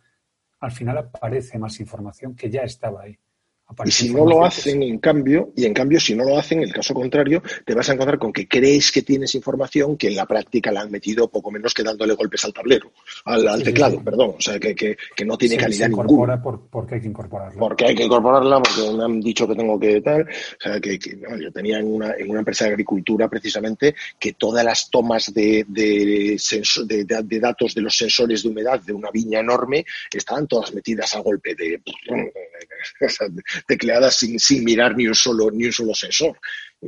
al final aparece más información que ya estaba ahí. Y si no lo hacen, en cambio, y en cambio, si no lo hacen, el caso contrario, te vas a encontrar con que crees que tienes información que en la práctica la han metido poco menos que dándole golpes al tablero, al, teclado, perdón. O sea, que, que, no tiene calidad se incorpora Por, porque hay que incorporarla. Porque hay que incorporarla, porque me han dicho que tengo que tal. O sea, que, yo tenía en una, en una empresa de agricultura precisamente que todas las tomas de, de, de, datos de los sensores de humedad de una viña enorme estaban todas metidas a golpe de [laughs] tecleadas sin, sin mirar ni un solo, ni un solo sensor.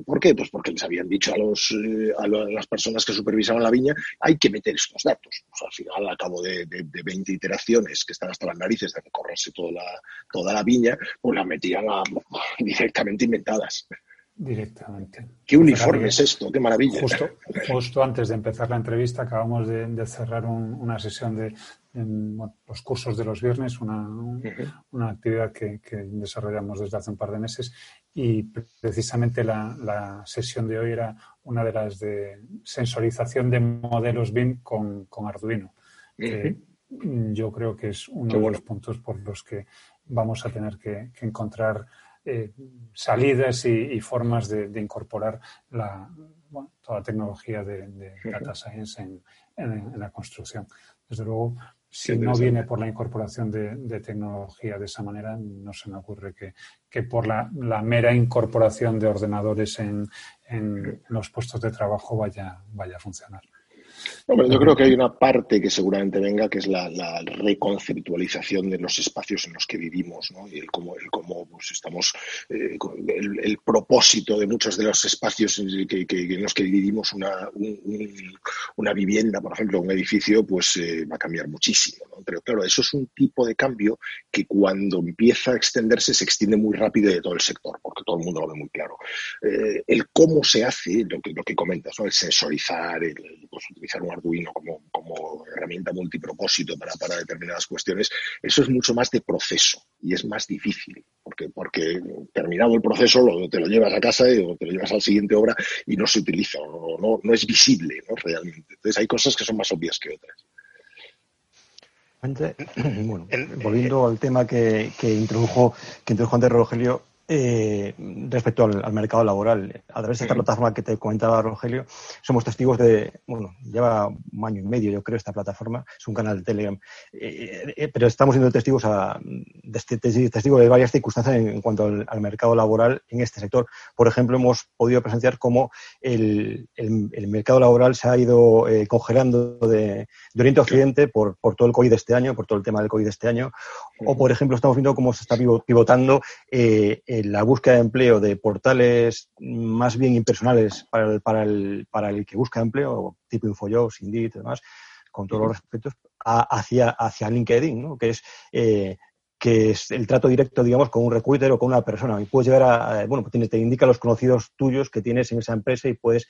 ¿Por qué? Pues porque les habían dicho a, los, eh, a las personas que supervisaban la viña, hay que meter estos datos. Pues al final, al cabo de, de, 20 iteraciones que están hasta las narices de recorrerse toda la, toda la viña, pues las metían [laughs] directamente inventadas. directamente. ¿Qué uniforme es esto? ¡Qué maravilla! Justo, justo antes de empezar la entrevista acabamos de, cerrar una sesión de los cursos de los viernes, una, una actividad que, desarrollamos desde hace un par de meses y precisamente la, sesión de hoy era una de las de sensorización de modelos BIM con, Arduino. yo creo que es uno de los puntos por los que vamos a tener que, encontrar eh, salidas y, formas de, incorporar la, toda la tecnología de, data science en, la construcción. Desde luego, si no viene por la incorporación de, tecnología de esa manera, no se me ocurre que, por la, mera incorporación de ordenadores en, en, los puestos de trabajo vaya, vaya a funcionar yo creo que hay una parte que seguramente venga, que es la, reconceptualización de los espacios en los que vivimos, ¿no? Y el cómo, el cómo pues, estamos, eh, el, propósito de muchos de los espacios en, los que vivimos una, una vivienda, por ejemplo, un edificio, pues eh, va a cambiar muchísimo, ¿no? Pero claro, eso es un tipo de cambio que cuando empieza a extenderse se extiende muy rápido de todo el sector, porque todo el mundo lo ve muy claro. Eh, el cómo se hace, lo que, lo que comentas. El sensorizar, el, pues, un Arduino como, como herramienta multipropósito para, para, determinadas cuestiones, eso es mucho más de proceso y es más difícil, porque, porque terminado el proceso lo, te lo llevas a casa o te lo llevas a la siguiente obra y no se utiliza o no, no, es visible ¿no? realmente. Entonces hay cosas que son más obvias que otras. [coughs] Bueno, volviendo al tema que, que introdujo que introdujo antes Rogelio, eh, respecto al, mercado laboral. A través de esta plataforma que te comentaba Rogelio, somos testigos de, bueno, lleva un año y medio yo creo esta plataforma, es un canal de Telegram, eh, eh, pero estamos siendo testigos, a, de, este, testigos de varias circunstancias en, cuanto al, mercado laboral en este sector. Por ejemplo, hemos podido presenciar cómo el, mercado laboral se ha ido congelando de, Oriente a Occidente por, por todo el COVID de este año, por todo el tema del COVID de este año, o por ejemplo estamos viendo cómo se está pivotando la búsqueda de empleo de portales más bien impersonales para el, para el, para el que busca empleo, tipo InfoJobs, Indeed y demás, con todos los respetos, hacia, hacia LinkedIn, ¿no? que es eh, que es el trato directo, digamos, con un recruiter o con una persona. Y puedes llegar a, bueno, pues te indica los conocidos tuyos que tienes en esa empresa y puedes,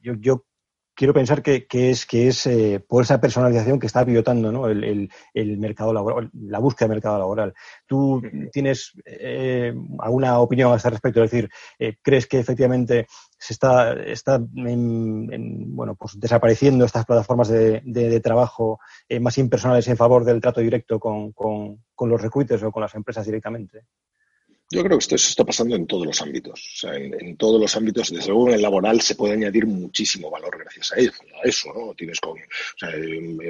yo, yo quiero pensar que, es, que es eh, por esa personalización que está pivotando ¿no? el, mercado laboral, la búsqueda del mercado laboral. ¿Tú tienes eh, alguna opinión a este respecto? Es decir, eh, ¿crees que efectivamente se está, está bueno, pues desapareciendo estas plataformas de, trabajo más impersonales en favor del trato directo con, con, con los recruiters o con las empresas directamente? Yo creo que esto, está pasando en todos los ámbitos. O sea, en, todos los ámbitos, desde luego en el laboral se puede añadir muchísimo valor gracias a eso. ¿no? Tienes con o sea,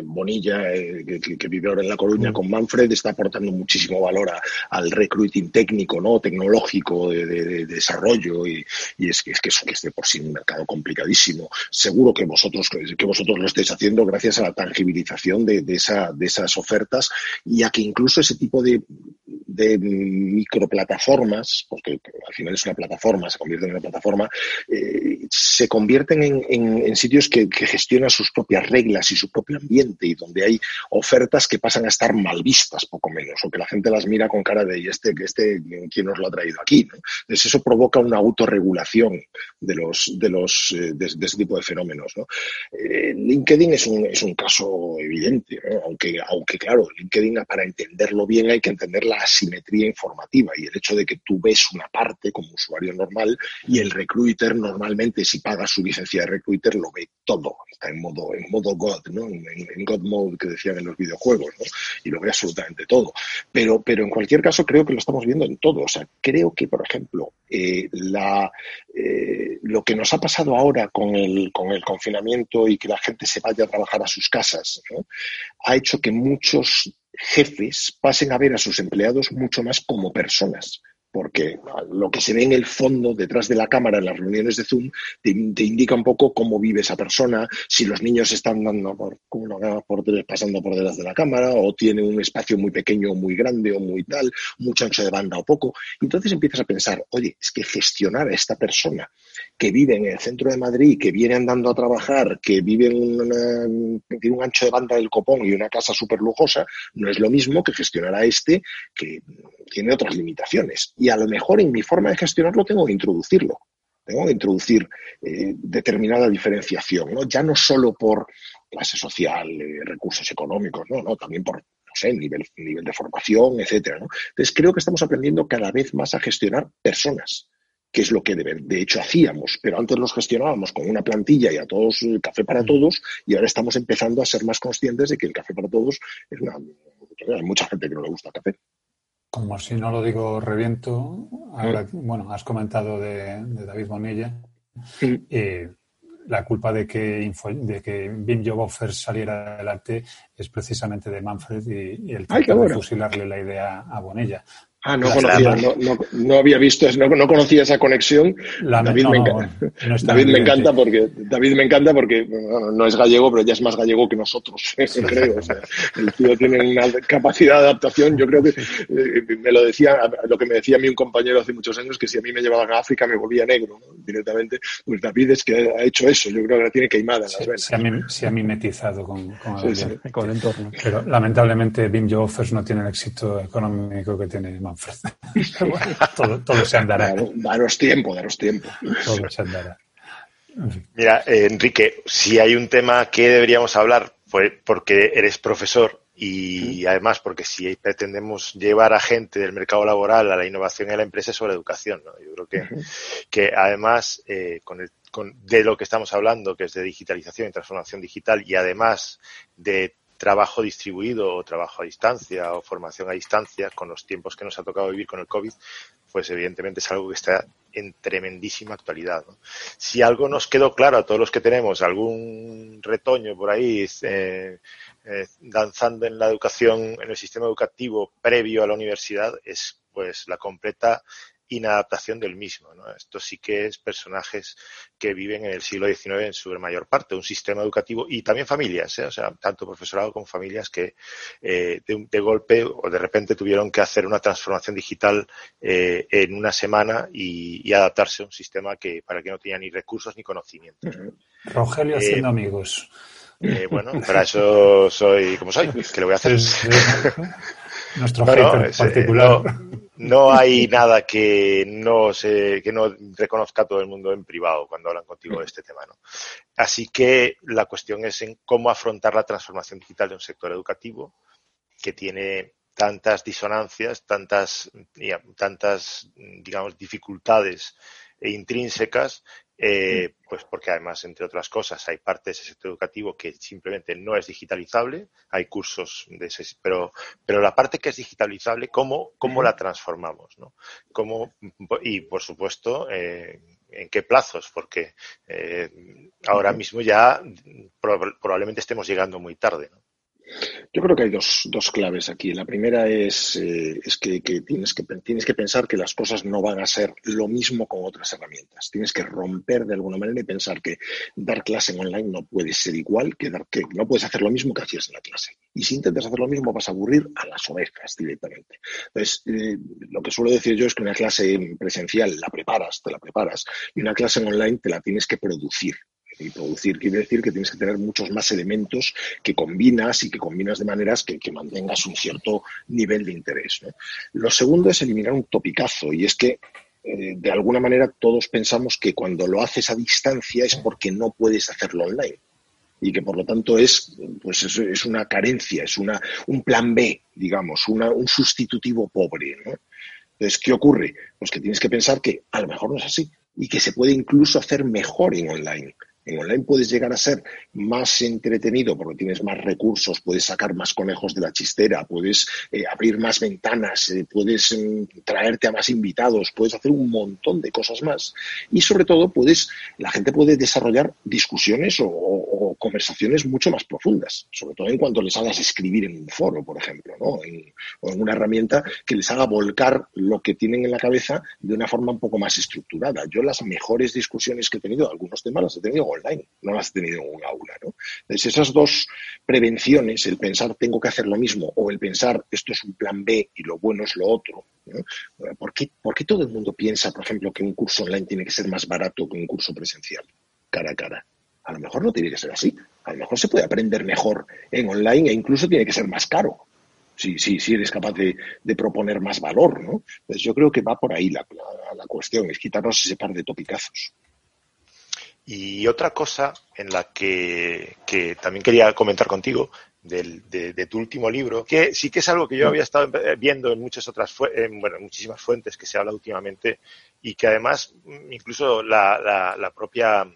Bonilla, eh, que, vive ahora en La Coruña, mm. con Manfred, está aportando muchísimo valor al recruiting técnico, ¿no? tecnológico, de, desarrollo, y, es, que, es que es de por sí un mercado complicadísimo. Seguro que vosotros, que vosotros lo estáis haciendo gracias a la tangibilización de, esa, de esas ofertas y a que incluso ese tipo de, de microplataformas, porque al final es una plataforma, se convierte en una plataforma, eh, se convierten en, sitios que, gestionan sus propias reglas y su propio ambiente y donde hay ofertas que pasan a estar mal vistas, poco menos, o que la gente las mira con cara de, ¿y este, este quién nos lo ha traído aquí? Entonces eso provoca una autorregulación de, los, de, los, eh, de, ese tipo de fenómenos. Eh, LinkedIn es un, es un caso evidente, aunque, aunque claro, LinkedIn para entenderlo bien hay que entender la asimetría informativa y el hecho de que tú ves una parte como usuario normal y el recruiter normalmente si paga su licencia de recruiter lo ve todo, está en modo, en modo God, ¿no? En, God mode que decían en los videojuegos, ¿no? Y lo ve absolutamente todo. Pero, pero en cualquier caso creo que lo estamos viendo en todo. O sea, creo que, por ejemplo, eh, la, eh, lo que nos ha pasado ahora con el, con el confinamiento y que la gente se vaya a trabajar a sus casas, ha hecho que muchos jefes pasen a ver a sus empleados mucho más como personas, porque lo que se ve en el fondo, detrás de la cámara, en las reuniones de Zoom, te, indica un poco cómo vive esa persona, si los niños están dando por, por, pasando por detrás de la cámara, o tiene un espacio muy pequeño muy grande o muy tal, mucho ancho de banda o poco. Entonces empiezas a pensar, oye, es que gestionar a esta persona que vive en el centro de Madrid, que viene andando a trabajar, que vive en tiene un ancho de banda del copón y una casa súper lujosa, no es lo mismo que gestionar a este que tiene otras limitaciones. A lo mejor en mi forma de gestionarlo tengo que introducirlo. Tengo que introducir eh, determinada diferenciación, ¿no? Ya no solo por clase social, eh, recursos económicos, no, no, también por no sé, nivel, nivel de formación, etcétera. ¿no? Entonces creo que estamos aprendiendo cada vez más a gestionar personas que es lo que de, de, hecho hacíamos, pero antes los gestionábamos con una plantilla y a todos el café para mm. todos, y ahora estamos empezando a ser más conscientes de que el café para todos es una. Hay mucha gente que no le gusta el café. Como si no lo digo, reviento. Ahora, bueno, has comentado de, de David Bonilla. Sí. Eh, la culpa de que, Info, de que BIM Job Offers saliera adelante es precisamente de Manfred y, y el trato de fusilarle la idea a Bonilla. Ah, no conocía, no, no, no, había visto, no, no conocía esa conexión. La, David, me, encanta, David me encanta porque David me encanta porque bueno, no es gallego, pero ya es más gallego que nosotros, [laughs] creo. O sea, el tío tiene una capacidad de adaptación. Yo creo que eh, me lo decía, lo que me decía a mí un compañero hace muchos años, que si a mí me llevaban a África me volvía negro directamente. Pues David es que ha hecho eso. Yo creo que la tiene queimada en las venas. Se ha, se ha mimetizado con, con, sí, el, sí. con el entorno. Pero lamentablemente BIM Job Offers no tiene el éxito económico que tiene. Bueno, [laughs] todo, todo, se andará. Daros tiempo, daros tiempo. Todo se andará. Mira, eh, Enrique, si hay un tema que deberíamos hablar, pues porque eres profesor y sí. además porque si pretendemos llevar a gente del mercado laboral a la innovación y a la empresa es sobre educación. ¿no? Yo creo que, que además eh, con el, con, de lo que estamos hablando, que es de digitalización y transformación digital y además de trabajo distribuido o trabajo a distancia o formación a distancia con los tiempos que nos ha tocado vivir con el COVID, pues evidentemente es algo que está en tremendísima actualidad. ¿no? Si algo nos quedó claro a todos los que tenemos algún retoño por ahí eh, eh, danzando en la educación, en el sistema educativo previo a la universidad, es pues la completa inadaptación del mismo. ¿no? Esto sí que es personajes que viven en el siglo XIX en su mayor parte, un sistema educativo y también familias, ¿eh? o sea, tanto profesorado como familias que eh, de, de, golpe o de repente tuvieron que hacer una transformación digital eh, en una semana y, y, adaptarse a un sistema que para que no tenía ni recursos ni conocimientos. Rogelio haciendo amigos. Eh, [laughs] bueno, para eso soy como soy, que le voy a hacer. [laughs] Nuestro no, no, particular. No, no hay nada que no se, que no reconozca todo el mundo en privado cuando hablan contigo de este tema, ¿no? Así que la cuestión es en cómo afrontar la transformación digital de un sector educativo que tiene tantas disonancias, tantas, tantas, digamos, dificultades intrínsecas eh, pues porque además, entre otras cosas, hay partes del sector educativo que simplemente no es digitalizable, hay cursos de ese, pero, pero la parte que es digitalizable, ¿cómo, cómo la transformamos? ¿no? ¿Cómo, y, por supuesto, eh, en qué plazos, porque eh, ahora mismo ya probablemente estemos llegando muy tarde. ¿no? Yo creo que hay dos, dos claves aquí. La primera es, eh, es que, tienes que tienes que pensar que las cosas no van a ser lo mismo con otras herramientas. Tienes que romper de alguna manera y pensar que dar clase en online no puede ser igual que dar que no puedes hacer lo mismo que hacías en la clase. Y si intentas hacer lo mismo vas a aburrir a las ovejas directamente. Entonces, eh, lo que suelo decir yo es que una clase presencial la preparas, te la preparas, y una clase en online te la tienes que producir y producir quiere decir que tienes que tener muchos más elementos que combinas y que combinas de maneras que, mantengas un cierto nivel de interés. ¿no? Lo segundo es eliminar un topicazo y es que eh, de alguna manera todos pensamos que cuando lo haces a distancia es porque no puedes hacerlo online y que por lo tanto es, pues es, es una carencia, es una, un plan B, digamos, una, un sustitutivo pobre. ¿no? Entonces, ¿qué ocurre? Pues que tienes que pensar que a lo mejor no es así y que se puede incluso hacer mejor en online. En online puedes llegar a ser más entretenido porque tienes más recursos, puedes sacar más conejos de la chistera, puedes eh, abrir más ventanas, eh, puedes eh, traerte a más invitados, puedes hacer un montón de cosas más. Y sobre todo, puedes, la gente puede desarrollar discusiones o, o, o conversaciones mucho más profundas, sobre todo en cuanto les hagas escribir en un foro, por ejemplo, ¿no? en, o en una herramienta que les haga volcar lo que tienen en la cabeza de una forma un poco más estructurada. Yo las mejores discusiones que he tenido, algunos temas las he tenido online, no las he tenido en un aula. ¿no? Entonces, esas dos prevenciones, el pensar tengo que hacer lo mismo o el pensar esto es un plan B y lo bueno es lo otro, ¿no? ¿Por, qué, ¿Por qué todo el mundo piensa, por ejemplo, que un curso online tiene que ser más barato que un curso presencial, cara a cara? A lo mejor no tiene que ser así. A lo mejor se puede aprender mejor en online e incluso tiene que ser más caro si, si, si eres capaz de, de, proponer más valor, ¿no? Entonces yo creo que va por ahí la, la cuestión, es quitarnos ese par de topicazos. Y otra cosa en la que, que también quería comentar contigo del, de, de, tu último libro, que sí que es algo que yo había estado viendo en muchas otras, en, bueno, muchísimas fuentes que se habla últimamente y que además incluso la, la, la propia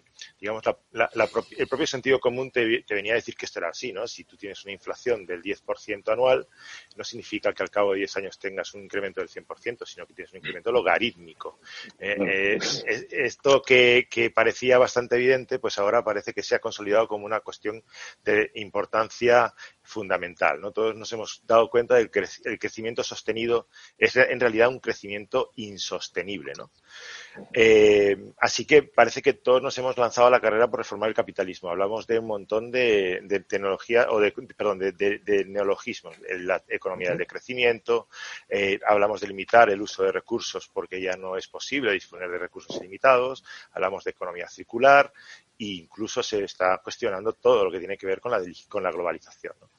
digamos, la, la, la, el propio sentido común te, te, venía a decir que esto era así, ¿no? Si tú tienes una inflación del 10% anual, no significa que al cabo de 10 años tengas un incremento del 100%, sino que tienes un incremento logarítmico. Eh, eh, esto que, que, parecía bastante evidente, pues ahora parece que se ha consolidado como una cuestión de importancia fundamental, ¿no? Todos nos hemos dado cuenta del que el crecimiento sostenido es en realidad un crecimiento insostenible, ¿no? Eh, así que parece que todos nos hemos lanzado a la carrera por reformar el capitalismo. Hablamos de un montón de, de tecnología, o de, perdón, de, de, de neologismos. La economía del decrecimiento, eh, hablamos de limitar el uso de recursos porque ya no es posible disponer de recursos ilimitados, hablamos de economía circular e incluso se está cuestionando todo lo que tiene que ver con la, con la globalización. ¿no?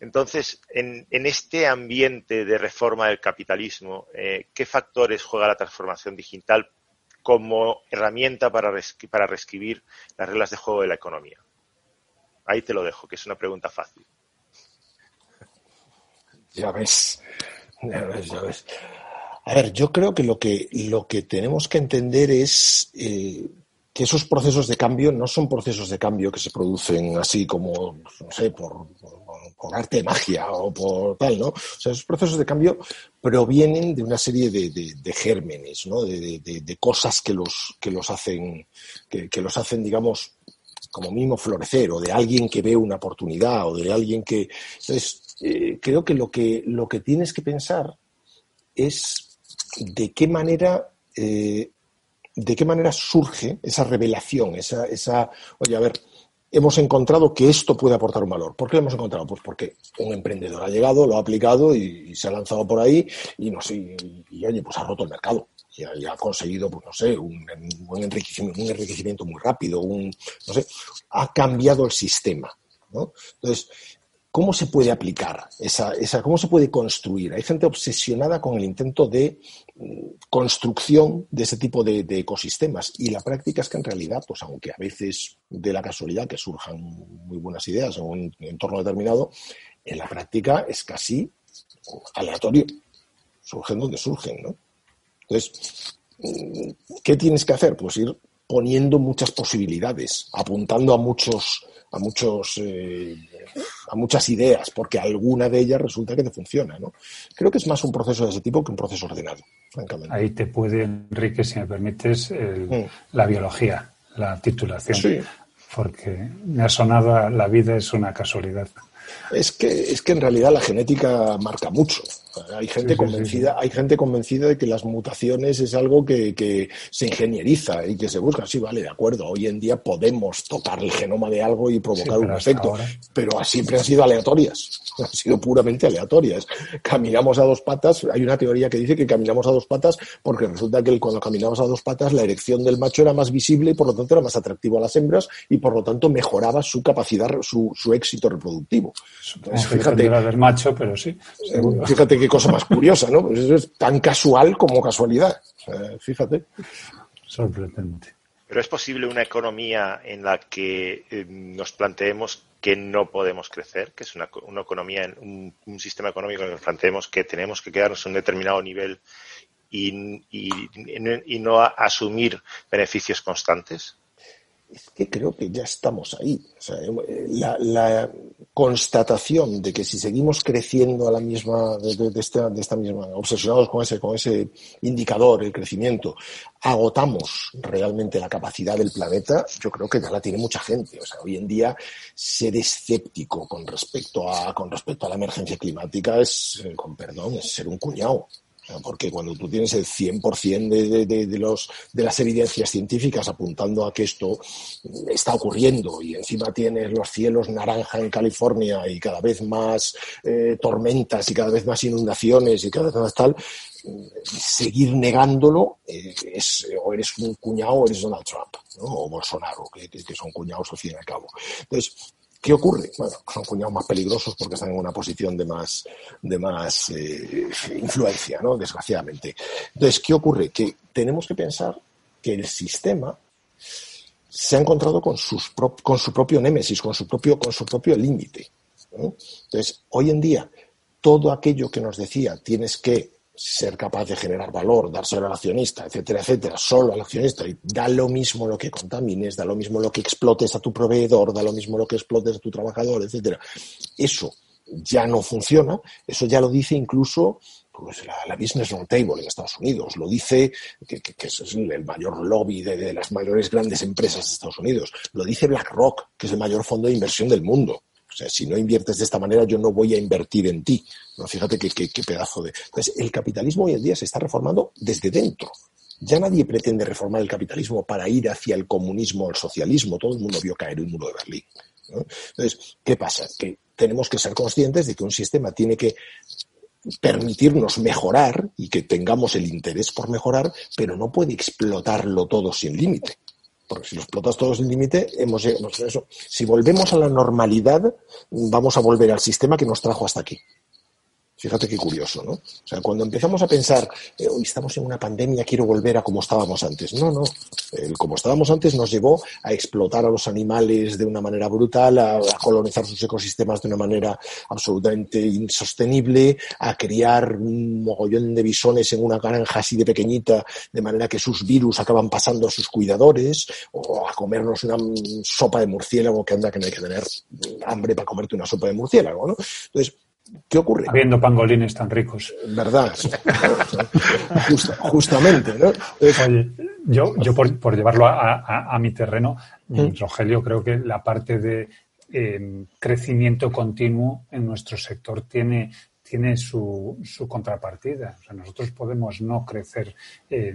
Entonces, en, en, este ambiente de reforma del capitalismo, eh, ¿qué factores juega la transformación digital como herramienta para, para reescribir las reglas de juego de la economía? Ahí te lo dejo, que es una pregunta fácil. [laughs] Ya ves, ya ves, ya ves. A ver, yo creo que lo que, lo que tenemos que entender es eh, que esos procesos de cambio no son procesos de cambio que se producen así como, no sé, por, por arte de magia o por tal, ¿no? O sea, esos procesos de cambio provienen de una serie de, de, gérmenes, ¿no? De, de, cosas que los, que los hacen, que, que los hacen, digamos, como mínimo florecer, o de alguien que ve una oportunidad, o de alguien que. Entonces, eh, creo que lo que, lo que tienes que pensar es de qué manera eh, de qué manera surge esa revelación, esa, esa, oye, a ver, hemos encontrado que esto puede aportar un valor. ¿Por qué lo hemos encontrado? Pues porque un emprendedor ha llegado, lo ha aplicado y, se ha lanzado por ahí y, no sé, y, y, oye, pues ha roto el mercado. Y ha, y ha conseguido, pues no sé, un, un, enriquecimiento, un, enriquecimiento, muy rápido, un, no sé, ha cambiado el sistema. ¿no? Entonces, ¿Cómo se puede aplicar esa, esa, cómo se puede construir? Hay gente obsesionada con el intento de mm, construcción de ese tipo de, ecosistemas y la práctica es que en realidad, pues aunque a veces de la casualidad que surjan muy buenas ideas en un entorno determinado, en la práctica es casi aleatorio, surgen donde surgen, ¿no? Entonces, mm, ¿qué tienes que hacer? Pues ir poniendo muchas posibilidades, apuntando a muchos a muchos eh, a muchas ideas, porque alguna de ellas resulta que te funciona, ¿no? Creo que es más un proceso de ese tipo que un proceso ordenado, francamente. Ahí te puede, Enrique, si me permites, el, mm. la biología, la titulación. Sí. Porque me ha sonado la vida es una casualidad. Es que, es que en realidad la genética marca mucho. Hay gente, sí, convencida, sí, sí. hay gente convencida de que las mutaciones es algo que, que, se ingenieriza y que se busca. Sí, vale, de acuerdo. Hoy en día podemos tocar el genoma de algo y provocar un efecto, ahora... pero siempre han sido aleatorias. [laughs] Han sido puramente aleatorias. Caminamos a dos patas. Hay una teoría que dice que caminamos a dos patas porque resulta que cuando caminamos a dos patas la erección del macho era más visible y por lo tanto era más atractivo a las hembras y por lo tanto mejoraba su capacidad, su, su éxito reproductivo. Entonces, fíjate, del macho, pero sí. Fíjate qué cosa más curiosa, ¿no? Pues eso es tan casual como casualidad. O sea, fíjate. Sorprendente. Pero es posible una economía en la que eh, nos planteemos que no podemos crecer, que es una, una economía, un, un, sistema económico en el que nos planteemos que tenemos que quedarnos en un determinado nivel y, y, y no asumir beneficios constantes? Es que creo que ya estamos ahí. Sea, la, constatación de que si seguimos creciendo a la misma, de, esta, de, esta, misma, obsesionados con ese, con ese indicador, el crecimiento, agotamos realmente la capacidad del planeta, yo creo que ya la tiene mucha gente. O sea, hoy en día ser escéptico con respecto a, con respecto a la emergencia climática es, eh, con perdón, es ser un cuñado porque cuando tú tienes el 100% de, de, de, los, de las evidencias científicas apuntando a que esto está ocurriendo y encima tienes los cielos naranja en California y cada vez más eh, tormentas y cada vez más inundaciones y cada vez más tal, seguir negándolo eh, es, o eres un cuñado o eres Donald Trump o Bolsonaro, que, que, son cuñados al fin y al cabo. Entonces, ¿Qué ocurre? Bueno, son cuñados más peligrosos porque están en una posición de más, de más eh, influencia, ¿no? Desgraciadamente. Entonces, ¿qué ocurre? Que tenemos que pensar que el sistema se ha encontrado con, sus con su propio némesis, con su propio, con su propio límite. Entonces, hoy en día, todo aquello que nos decía tienes que ser capaz de generar valor, dárselo al accionista, etcétera, etcétera, solo al accionista, y da lo mismo lo que contamines, da lo mismo lo que explotes a tu proveedor, da lo mismo lo que explotes a tu trabajador, etcétera. Eso ya no funciona, eso ya lo dice incluso pues, la, Business Roundtable en Estados Unidos, lo dice que, es el mayor lobby de, de las mayores grandes empresas de Estados Unidos, lo dice BlackRock, que es el mayor fondo de inversión del mundo. O sea, si no inviertes de esta manera, yo no voy a invertir en ti. ¿no? Fíjate qué, pedazo de. Entonces, el capitalismo hoy en día se está reformando desde dentro. Ya nadie pretende reformar el capitalismo para ir hacia el comunismo o el socialismo. Todo el mundo vio caer un muro de Berlín. Entonces, ¿qué pasa? Que tenemos que ser conscientes de que un sistema tiene que permitirnos mejorar y que tengamos el interés por mejorar, pero no puede explotarlo todo sin límite. Si lo explotas todo sin límite, hemos. Si volvemos a la normalidad, vamos a volver al sistema que nos trajo hasta aquí. Fíjate qué curioso, ¿no? O sea, cuando empezamos a pensar, eh, hoy estamos en una pandemia, quiero volver a como estábamos antes. No, no. El como estábamos antes nos llevó a explotar a los animales de una manera brutal, a, colonizar sus ecosistemas de una manera absolutamente insostenible, a criar un mogollón de bisones en una granja así de pequeñita, de manera que sus virus acaban pasando a sus cuidadores, o a comernos una sopa de murciélago, que anda que no hay que tener hambre para comerte una sopa de murciélago, ¿no? Entonces, ¿Qué ocurre? Habiendo pangolines tan ricos. ¿Verdad? [laughs] justamente, ¿no? Oye, yo, yo por, llevarlo a, mi terreno, ¿Mm? Rogelio, creo que la parte de em, crecimiento continuo en nuestro sector tiene, tiene su, su contrapartida. O sea, nosotros podemos no crecer eh,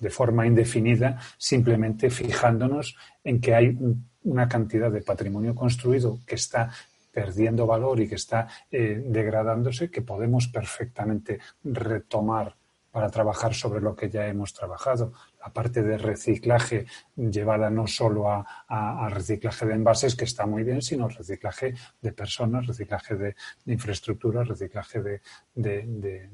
de forma indefinida simplemente fijándonos en que hay una cantidad de patrimonio construido que está perdiendo valor y que está eh, degradándose, que podemos perfectamente retomar para trabajar sobre lo que ya hemos trabajado. La parte de reciclaje llevada no solo a, reciclaje de envases, que está muy bien, sino reciclaje de personas, reciclaje de, infraestructura, reciclaje de,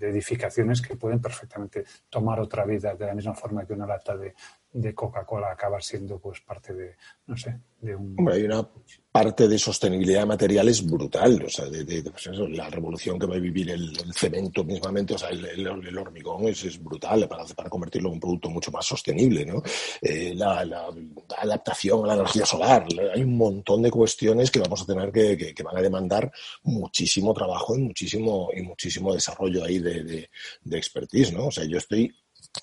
edificaciones que pueden perfectamente tomar otra vida de la misma forma que una lata de, de Coca-Cola acaba siendo pues parte de, no sé, de un... Hombre, hay una parte de sostenibilidad material es brutal, o sea, de, pues la revolución que va a vivir el, cemento mismamente, o sea, el, hormigón es, es brutal para, para, convertirlo en un producto mucho más sostenible, ¿no? Eh, la, adaptación a la energía solar, hay un montón de cuestiones que vamos a tener que, que, van a demandar muchísimo trabajo y muchísimo, y muchísimo desarrollo ahí de, de expertise, ¿no? O sea, yo estoy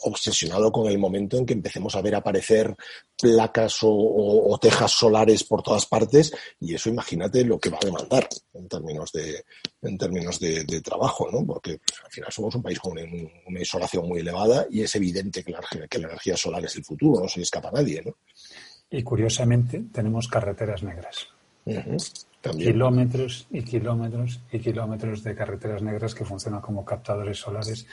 obsesionado con el momento en que empecemos a ver aparecer placas o, tejas solares por todas partes y eso imagínate lo que va a demandar en términos de en términos de, trabajo, ¿no? Porque pues, al final somos un país con una, isolación muy elevada y es evidente que la, que la energía solar es el futuro, no se le escapa a nadie, ¿no? Y curiosamente tenemos carreteras negras. kilómetros y kilómetros y kilómetros de carreteras negras que funcionan como captadores solares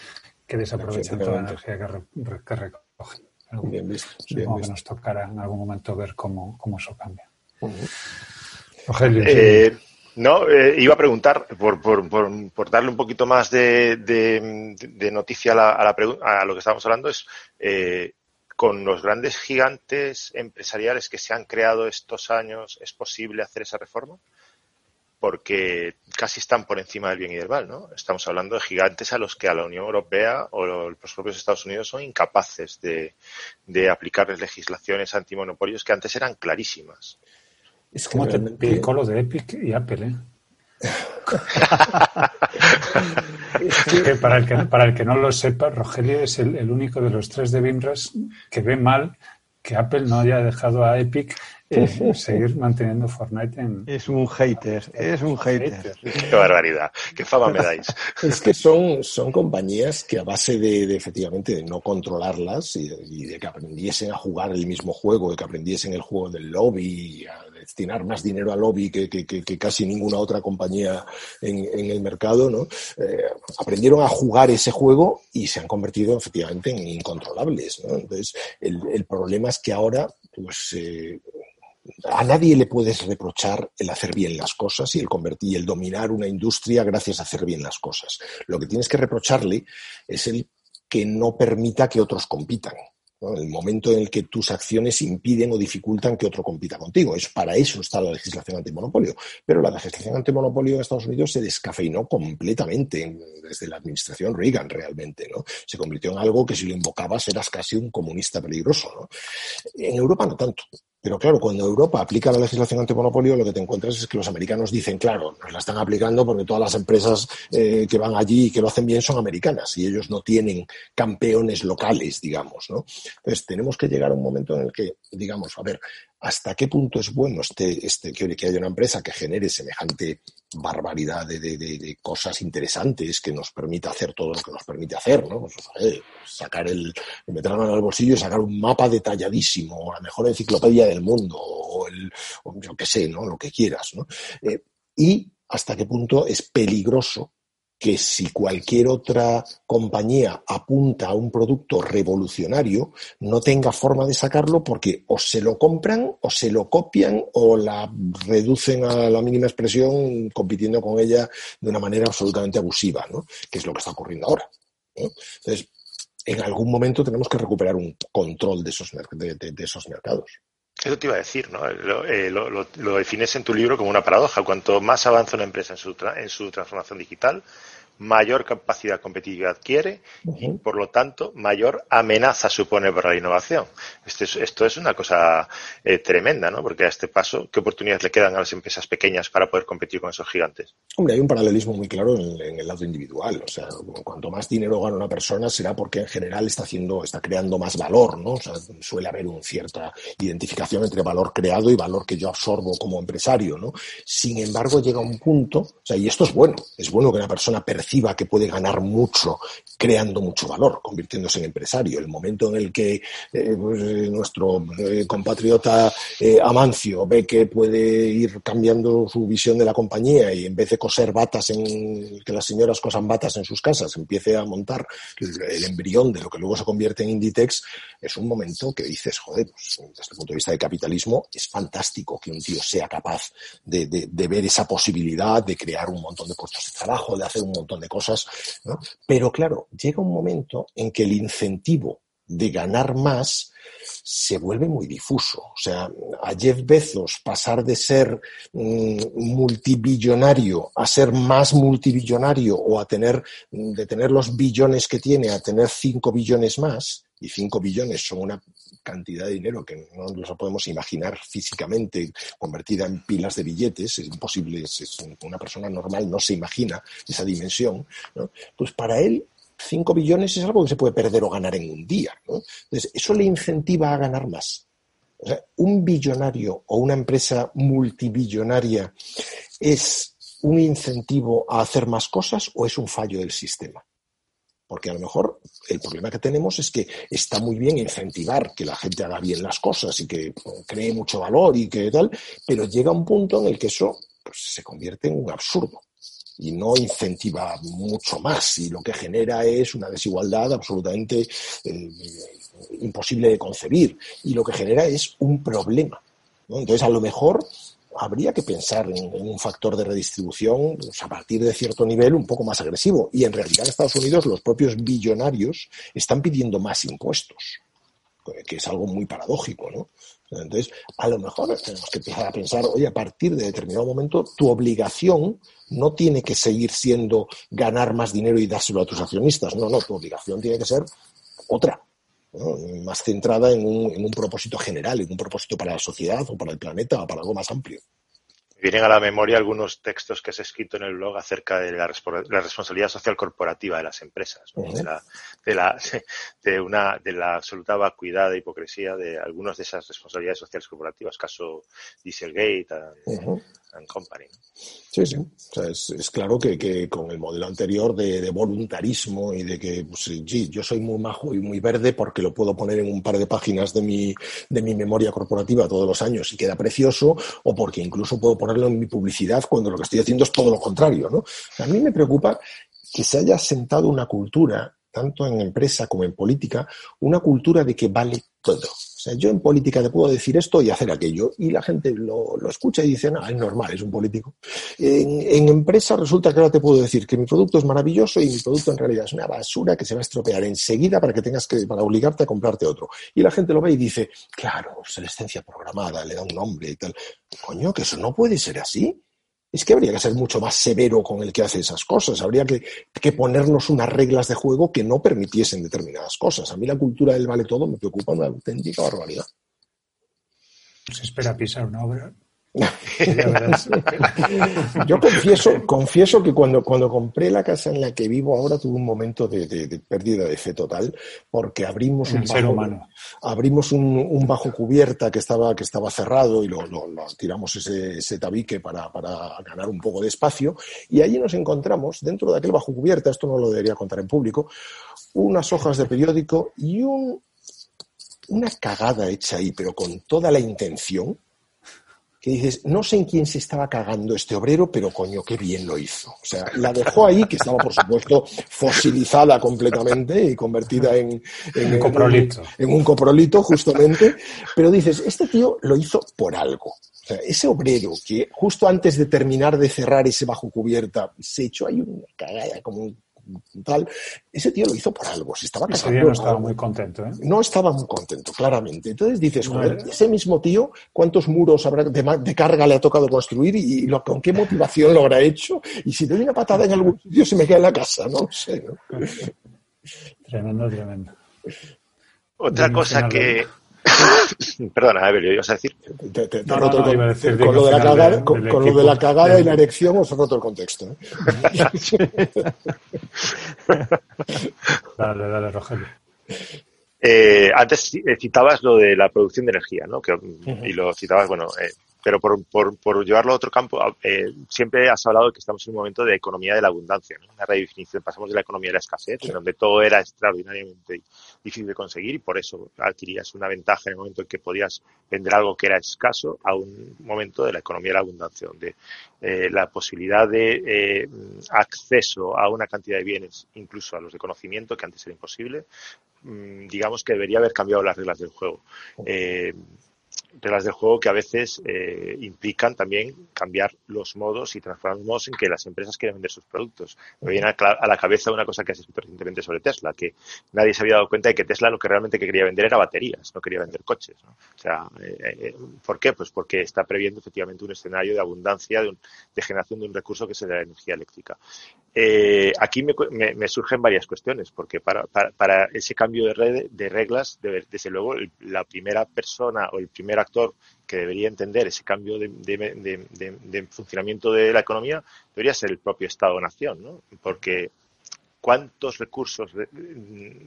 que desaprovechan toda la energía que, recogen. Bien visto, que nos tocará en algún momento ver cómo, cómo eso cambia. Eh, no, eh, iba a preguntar, por, por, por, darle un poquito más de, de, noticia a, la, a, la a, lo que estábamos hablando, es eh, con los grandes gigantes empresariales que se han creado estos años, ¿es posible hacer esa reforma? Porque casi están por encima del bien y del mal, ¿no? Estamos hablando de gigantes a los que a la Unión Europea o los propios Estados Unidos son incapaces de, de aplicarles legislaciones antimonopolios que antes eran clarísimas. Es como te picó lo de Epic y Apple, ¿eh? [laughs] para, el que, para el que no lo sepa, Rogelio es el, el único de los tres de Bimras que ve mal que Apple no haya dejado a Epic seguir manteniendo Fortnite en... Es un hater, es un hater. [laughs] Qué barbaridad, qué fama me dais. [laughs] Es que son, son compañías que a base de, efectivamente de no controlarlas y, de que aprendiesen a jugar el mismo juego, de que aprendiesen el juego del lobby, a destinar más dinero al lobby que, que, casi ninguna otra compañía en, el mercado, ¿no? Eh, aprendieron a jugar ese juego y se han convertido efectivamente en incontrolables, ¿no? Entonces, el, el problema es que ahora, pues, eh, a nadie le puedes reprochar el hacer bien las cosas y el convertir el dominar una industria gracias a hacer bien las cosas. Lo que tienes que reprocharle es el que no permita que otros compitan. El momento en el que tus acciones impiden o dificultan que otro compita contigo. Es, para eso está la legislación antimonopolio. Pero la legislación antimonopolio en Estados Unidos se descafeinó completamente desde la administración Reagan realmente. ¿no? Se convirtió en algo que si lo invocabas eras casi un comunista peligroso. En Europa no tanto. Pero claro, cuando Europa aplica la legislación antimonopolio, lo que te encuentras es que los americanos dicen, claro, nos la están aplicando porque todas las empresas eh, que van allí y que lo hacen bien son americanas y ellos no tienen campeones locales, digamos, ¿no? Entonces, tenemos que llegar a un momento en el que, digamos, a ver, hasta qué punto es bueno este, este que, haya una empresa que genere semejante barbaridad de, de, cosas interesantes que nos permita hacer todo lo que nos permite hacer, ¿no? Pues, sacar el, meter la mano bolsillo y sacar un mapa detalladísimo, o la mejor enciclopedia del mundo, o el, yo qué sé, ¿no? Lo que quieras, ¿no? Eh, y hasta qué punto es peligroso que si cualquier otra compañía apunta a un producto revolucionario, no tenga forma de sacarlo porque o se lo compran o se lo copian o la reducen a la mínima expresión compitiendo con ella de una manera absolutamente abusiva, ¿no? que es lo que está ocurriendo ahora. Entonces, en algún momento tenemos que recuperar un control de esos, de, esos mercados. Eso te iba a decir, ¿no? Eh, lo, defines en tu libro como una paradoja. Cuanto más avanza una empresa en su, en su transformación digital, mayor capacidad competitiva adquiere y, por lo tanto, mayor amenaza supone para la innovación. Esto es, esto es una cosa eh, tremenda, ¿no? Porque a este paso, ¿qué oportunidades le quedan a las empresas pequeñas para poder competir con esos gigantes? Hombre, hay un paralelismo muy claro en, el lado individual. O sea, cuanto más dinero gana una persona será porque en general está haciendo, está creando más valor, ¿no? O sea, suele haber una cierta identificación entre valor creado y valor que yo absorbo como empresario, ¿no? Sin embargo, llega un punto, o sea, y esto es bueno, es bueno que una persona perciba que puede ganar mucho creando mucho valor, convirtiéndose en empresario. El momento en el que eh, pues, eh, nuestro eh, compatriota Amancio ve que puede ir cambiando su visión de la compañía y en vez de coser batas en que las señoras cosan batas en sus casas, empiece a montar el, embrión de lo que luego se convierte en Inditex, es un momento que dices, joder, pues, desde el punto de vista de capitalismo, es fantástico que un tío sea capaz de, de ver esa posibilidad de crear un montón de puestos de trabajo, de hacer un montón de cosas, ¿no? Pero claro, llega un momento en que el incentivo de ganar más se vuelve muy difuso. O sea, a Jeff Bezos pasar de ser mm, multibillonario a ser más multibillonario o a tener, de tener los billones que tiene a tener cinco billones más, y 5 billones son una cantidad de dinero que no nos podemos imaginar físicamente convertida en pilas de billetes, es imposible, es, una persona normal no se imagina esa dimensión, pues para él 5 billones es algo que se puede perder o ganar en un día. Entonces, eso le incentiva a ganar más. O sea, un billonario o una empresa multibillonaria es un incentivo a hacer más cosas o es un fallo del sistema. Porque a lo mejor el problema que tenemos es que está muy bien incentivar que la gente haga bien las cosas y que cree mucho valor y que tal, pero llega un punto en el que eso pues, se convierte en un absurdo y no incentiva mucho más y lo que genera es una desigualdad absolutamente eh, imposible de concebir y lo que genera es un problema. Entonces, a lo mejor habría que pensar en, un factor de redistribución a partir de cierto nivel un poco más agresivo. Y en realidad en Estados Unidos los propios billonarios están pidiendo más impuestos, que es algo muy paradójico, ¿no? Entonces, a lo mejor tenemos que empezar a pensar, oye, a partir de determinado momento, tu obligación no tiene que seguir siendo ganar más dinero y dárselo a tus accionistas. No, no, tu obligación tiene que ser otra, más centrada en un, en un propósito general, en un propósito para la sociedad o para el planeta o para algo más amplio. Vienen a la memoria algunos textos que has escrito en el blog acerca de la, responsabilidad social corporativa de las empresas, de, la, de, la, [laughs] de, una, de la absoluta vacuidad e hipocresía de algunas de esas responsabilidades sociales corporativas, caso Dieselgate Company. Sí, sí. es, claro que, con el modelo anterior de, voluntarismo y de que, pues, yo soy muy majo y muy verde porque lo puedo poner en un par de páginas de mi, de mi memoria corporativa todos los años y queda precioso, o porque incluso puedo poner en mi publicidad cuando lo que estoy haciendo es todo lo contrario. ¿no? A mí me preocupa que se haya sentado una cultura, tanto en empresa como en política, una cultura de que vale todo. Sea, yo en política te puedo decir esto y hacer aquello, y la gente lo, escucha y dice, no, es normal, es un político. En, empresa resulta que ahora te puedo decir que mi producto es maravilloso y mi producto en realidad es una basura que se va a estropear enseguida para que tengas que, para obligarte a comprarte otro. Y la gente lo ve y dice, claro, obsolescencia programada, le da un nombre y tal. Coño, que eso no puede ser así es que habría que ser mucho más severo con el que hace esas cosas. Habría que, ponernos unas reglas de juego que no permitiesen determinadas cosas. A mí la cultura del vale todo me preocupa una auténtica barbaridad. Se espera pisar una obra Yo confieso, confieso que cuando, cuando compré la casa en la que vivo ahora tuve un momento de, pérdida de fe total porque abrimos un bajo, abrimos un, bajo cubierta que estaba, que estaba cerrado y lo, tiramos ese, tabique para, ganar un poco de espacio. Y allí nos encontramos dentro de aquel bajo cubierta, esto no lo debería contar en público, unas hojas de periódico y un, una cagada hecha ahí, pero con toda la intención que dices, no sé en quién se estaba cagando este obrero, pero coño, qué bien lo hizo. O sea, la dejó ahí, que estaba, por supuesto, fosilizada completamente y convertida en, en, un coprolito. En, un coprolito, justamente. Pero dices, este tío lo hizo por algo. O sea, ese obrero que justo antes de terminar de cerrar ese bajo cubierta se echó ahí una cagada como un tal, ese tío lo hizo por algo, se estaba casando. no estaba muy contento, ¿eh? No estaba muy contento, claramente. Entonces dices, joder, ese mismo tío, ¿cuántos muros habrá de, carga le ha tocado construir y, con qué motivación lo habrá hecho? Y si doy una patada en algún sitio se me queda en la casa, no sé. [laughs] Tremendo, tremendo. Otra cosa que, [laughs] Perdona, Evelio, ibas a decir. con, lo de la cagada, con, lo de la cagada y la erección os he roto el contexto. ¿eh? [laughs] dale, dale, Rogelio. Eh, antes eh, citabas lo de la producción de energía, ¿no? Que, Y lo citabas, bueno, eh, pero por, por, por, llevarlo a otro campo, eh, siempre has hablado de que estamos en un momento de economía de la abundancia, ¿no? una redefinición. Pasamos de la economía de la escasez, en donde todo era extraordinariamente difícil de conseguir y por eso adquirías una ventaja en el momento en que podías vender algo que era escaso, a un momento de la economía de la abundancia, donde eh, la posibilidad de eh, acceso a una cantidad de bienes, incluso a los de conocimiento, que antes era imposible, mm, digamos que debería haber cambiado las reglas del juego. Eh, reglas del juego que a veces eh, implican también cambiar los modos y transformar los modos en que las empresas quieren vender sus productos. Me viene a, la cabeza una cosa que has escrito recientemente sobre Tesla, que nadie se había dado cuenta de que Tesla lo que realmente quería vender era baterías, no quería vender coches. Eh, eh, ¿por qué? Pues porque está previendo efectivamente un escenario de abundancia, de, de generación de un recurso que es la energía eléctrica. aquí me, surgen varias cuestiones, porque para, para, ese cambio de, red, de reglas, desde luego, la primera persona o el primer actor que debería entender ese cambio de, funcionamiento de la economía debería ser el propio Estado-Nación, ¿no? Porque cuántos recursos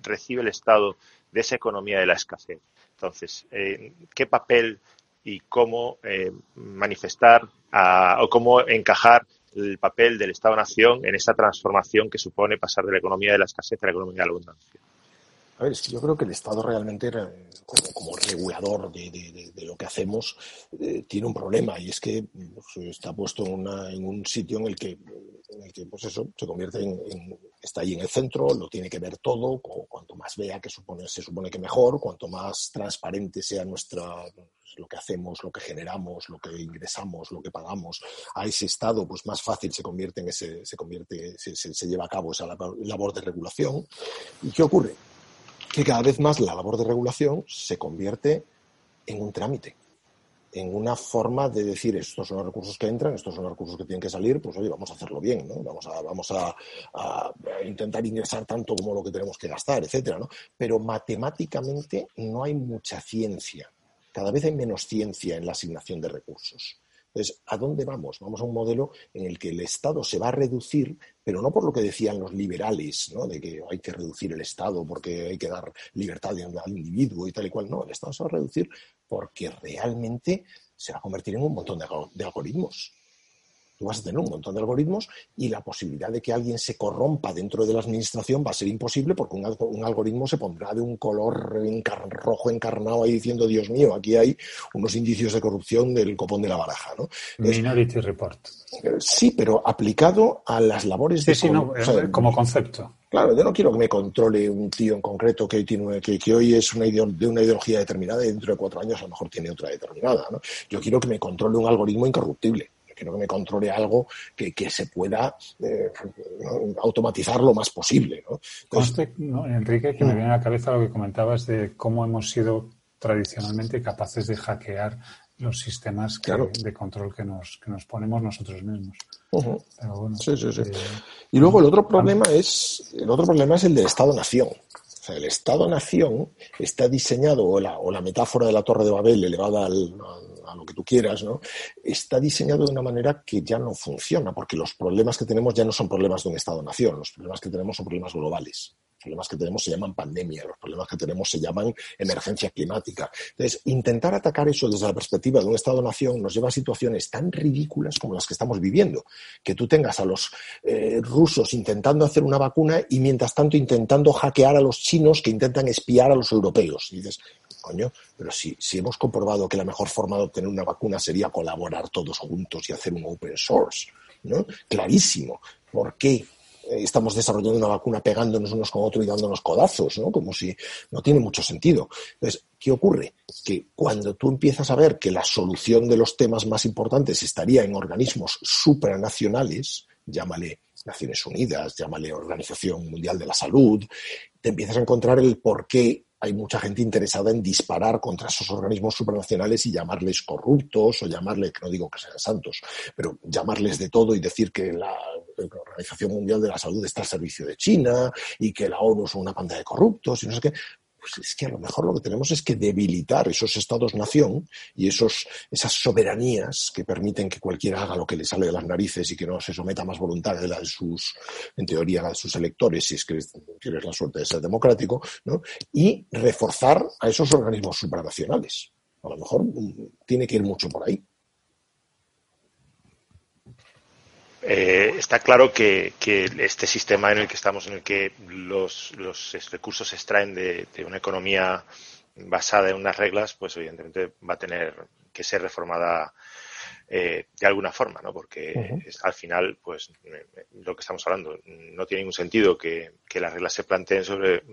recibe el Estado de esa economía de la escasez. Entonces, eh, ¿qué papel y cómo eh, manifestar o cómo encajar el papel del Estado-Nación en esa transformación que supone pasar de la economía de la escasez a la economía de la abundancia? A ver, es que yo creo que el Estado realmente, como, regulador de, lo que hacemos, eh, tiene un problema y es que pues, está puesto en, un sitio en el que, pues eso, se convierte en, está ahí en el centro, lo tiene que ver todo, cuanto más vea que supone, se supone que mejor, cuanto más transparente sea nuestra lo que hacemos, lo que generamos, lo que ingresamos, lo que pagamos a ese Estado, pues más fácil se convierte en ese, se convierte, se lleva a cabo esa labor de regulación. ¿Y qué ocurre? Que cada vez más la labor de regulación se convierte en un trámite, en una forma de decir estos son los recursos que entran, estos son los recursos que tienen que salir, pues oye, vamos a hacerlo bien, ¿no? Vamos a, vamos a, intentar ingresar tanto como lo que tenemos que gastar, etcétera. Pero matemáticamente no hay mucha ciencia. Cada vez hay menos ciencia en la asignación de recursos. Entonces, ¿a dónde vamos? Vamos a un modelo en el que el Estado se va a reducir, pero no por lo que decían los liberales, ¿no? de que hay que reducir el Estado porque hay que dar libertad al individuo y tal y cual. No, el Estado se va a reducir porque realmente se va a convertir en un montón de, algoritmos. Tú vas a tener un montón de algoritmos y la posibilidad de que alguien se corrompa dentro de la administración va a ser imposible porque un, algoritmo se pondrá de un color rojo encarnado ahí diciendo, Dios mío, aquí hay unos indicios de corrupción del copón de la baraja. ¿no? Minority Report. Eh, sí, pero aplicado a las labores de... Sí, eh, como concepto. Claro, yo no quiero que me controle un tío en concreto que hoy, tiene, que, hoy es una de una ideología determinada y dentro de cuatro años a lo mejor tiene otra determinada. ¿no? Yo quiero que me controle un algoritmo incorruptible quiero que me controle algo que, se pueda eh, automatizar lo más posible. ¿no? Enrique, que me mm. viene a la cabeza lo que comentabas de cómo hemos sido tradicionalmente capaces de hackear los sistemas de control que nos, que nos ponemos nosotros mismos. sí, sí, sí. Eh, y luego el otro problema es el otro problema es el del Estado-nación. O sea, el Estado-nación está diseñado, o la, o la metáfora de la Torre de Babel elevada al, lo que tú quieras, ¿no? está diseñado de una manera que ya no funciona, porque los problemas que tenemos ya no son problemas de un Estado-nación, los problemas que tenemos son problemas globales. Los problemas que tenemos se llaman pandemia, los problemas que tenemos se llaman emergencia climática. Entonces, intentar atacar eso desde la perspectiva de un Estado-nación nos lleva a situaciones tan ridículas como las que estamos viviendo. Que tú tengas a los eh, rusos intentando hacer una vacuna y mientras tanto intentando hackear a los chinos que intentan espiar a los europeos. Y dices, coño, pero si, si hemos comprobado que la mejor forma de obtener una vacuna sería colaborar todos juntos y hacer un open source, ¿no? Clarísimo. ¿Por qué estamos desarrollando una vacuna pegándonos unos con otros y dándonos codazos, ¿no? Como si no tiene mucho sentido. Entonces, ¿qué ocurre? Que cuando tú empiezas a ver que la solución de los temas más importantes estaría en organismos supranacionales, llámale Naciones Unidas, llámale Organización Mundial de la Salud, te empiezas a encontrar el por qué hay mucha gente interesada en disparar contra esos organismos supranacionales y llamarles corruptos o llamarles, no digo que sean santos, pero llamarles de todo y decir que la, Organización Mundial de la Salud está al servicio de China y que la ONU es una banda de corruptos y no sé qué pues es que a lo mejor lo que tenemos es que debilitar esos estados-nación y esos, esas soberanías que permiten que cualquiera haga lo que le sale de las narices y que no se someta más voluntad de la de sus, en teoría, de sus electores, si es que tienes la suerte de ser democrático, ¿no? y reforzar a esos organismos supranacionales. A lo mejor mm, tiene que ir mucho por ahí. Eh, está claro que, este sistema en el que estamos, en el que los, recursos se extraen de, una economía basada en unas reglas, pues evidentemente va a tener que ser reformada eh, de alguna forma, ¿no? Porque al final, pues, lo que estamos hablando, no tiene ningún sentido que, las reglas se planteen sobre,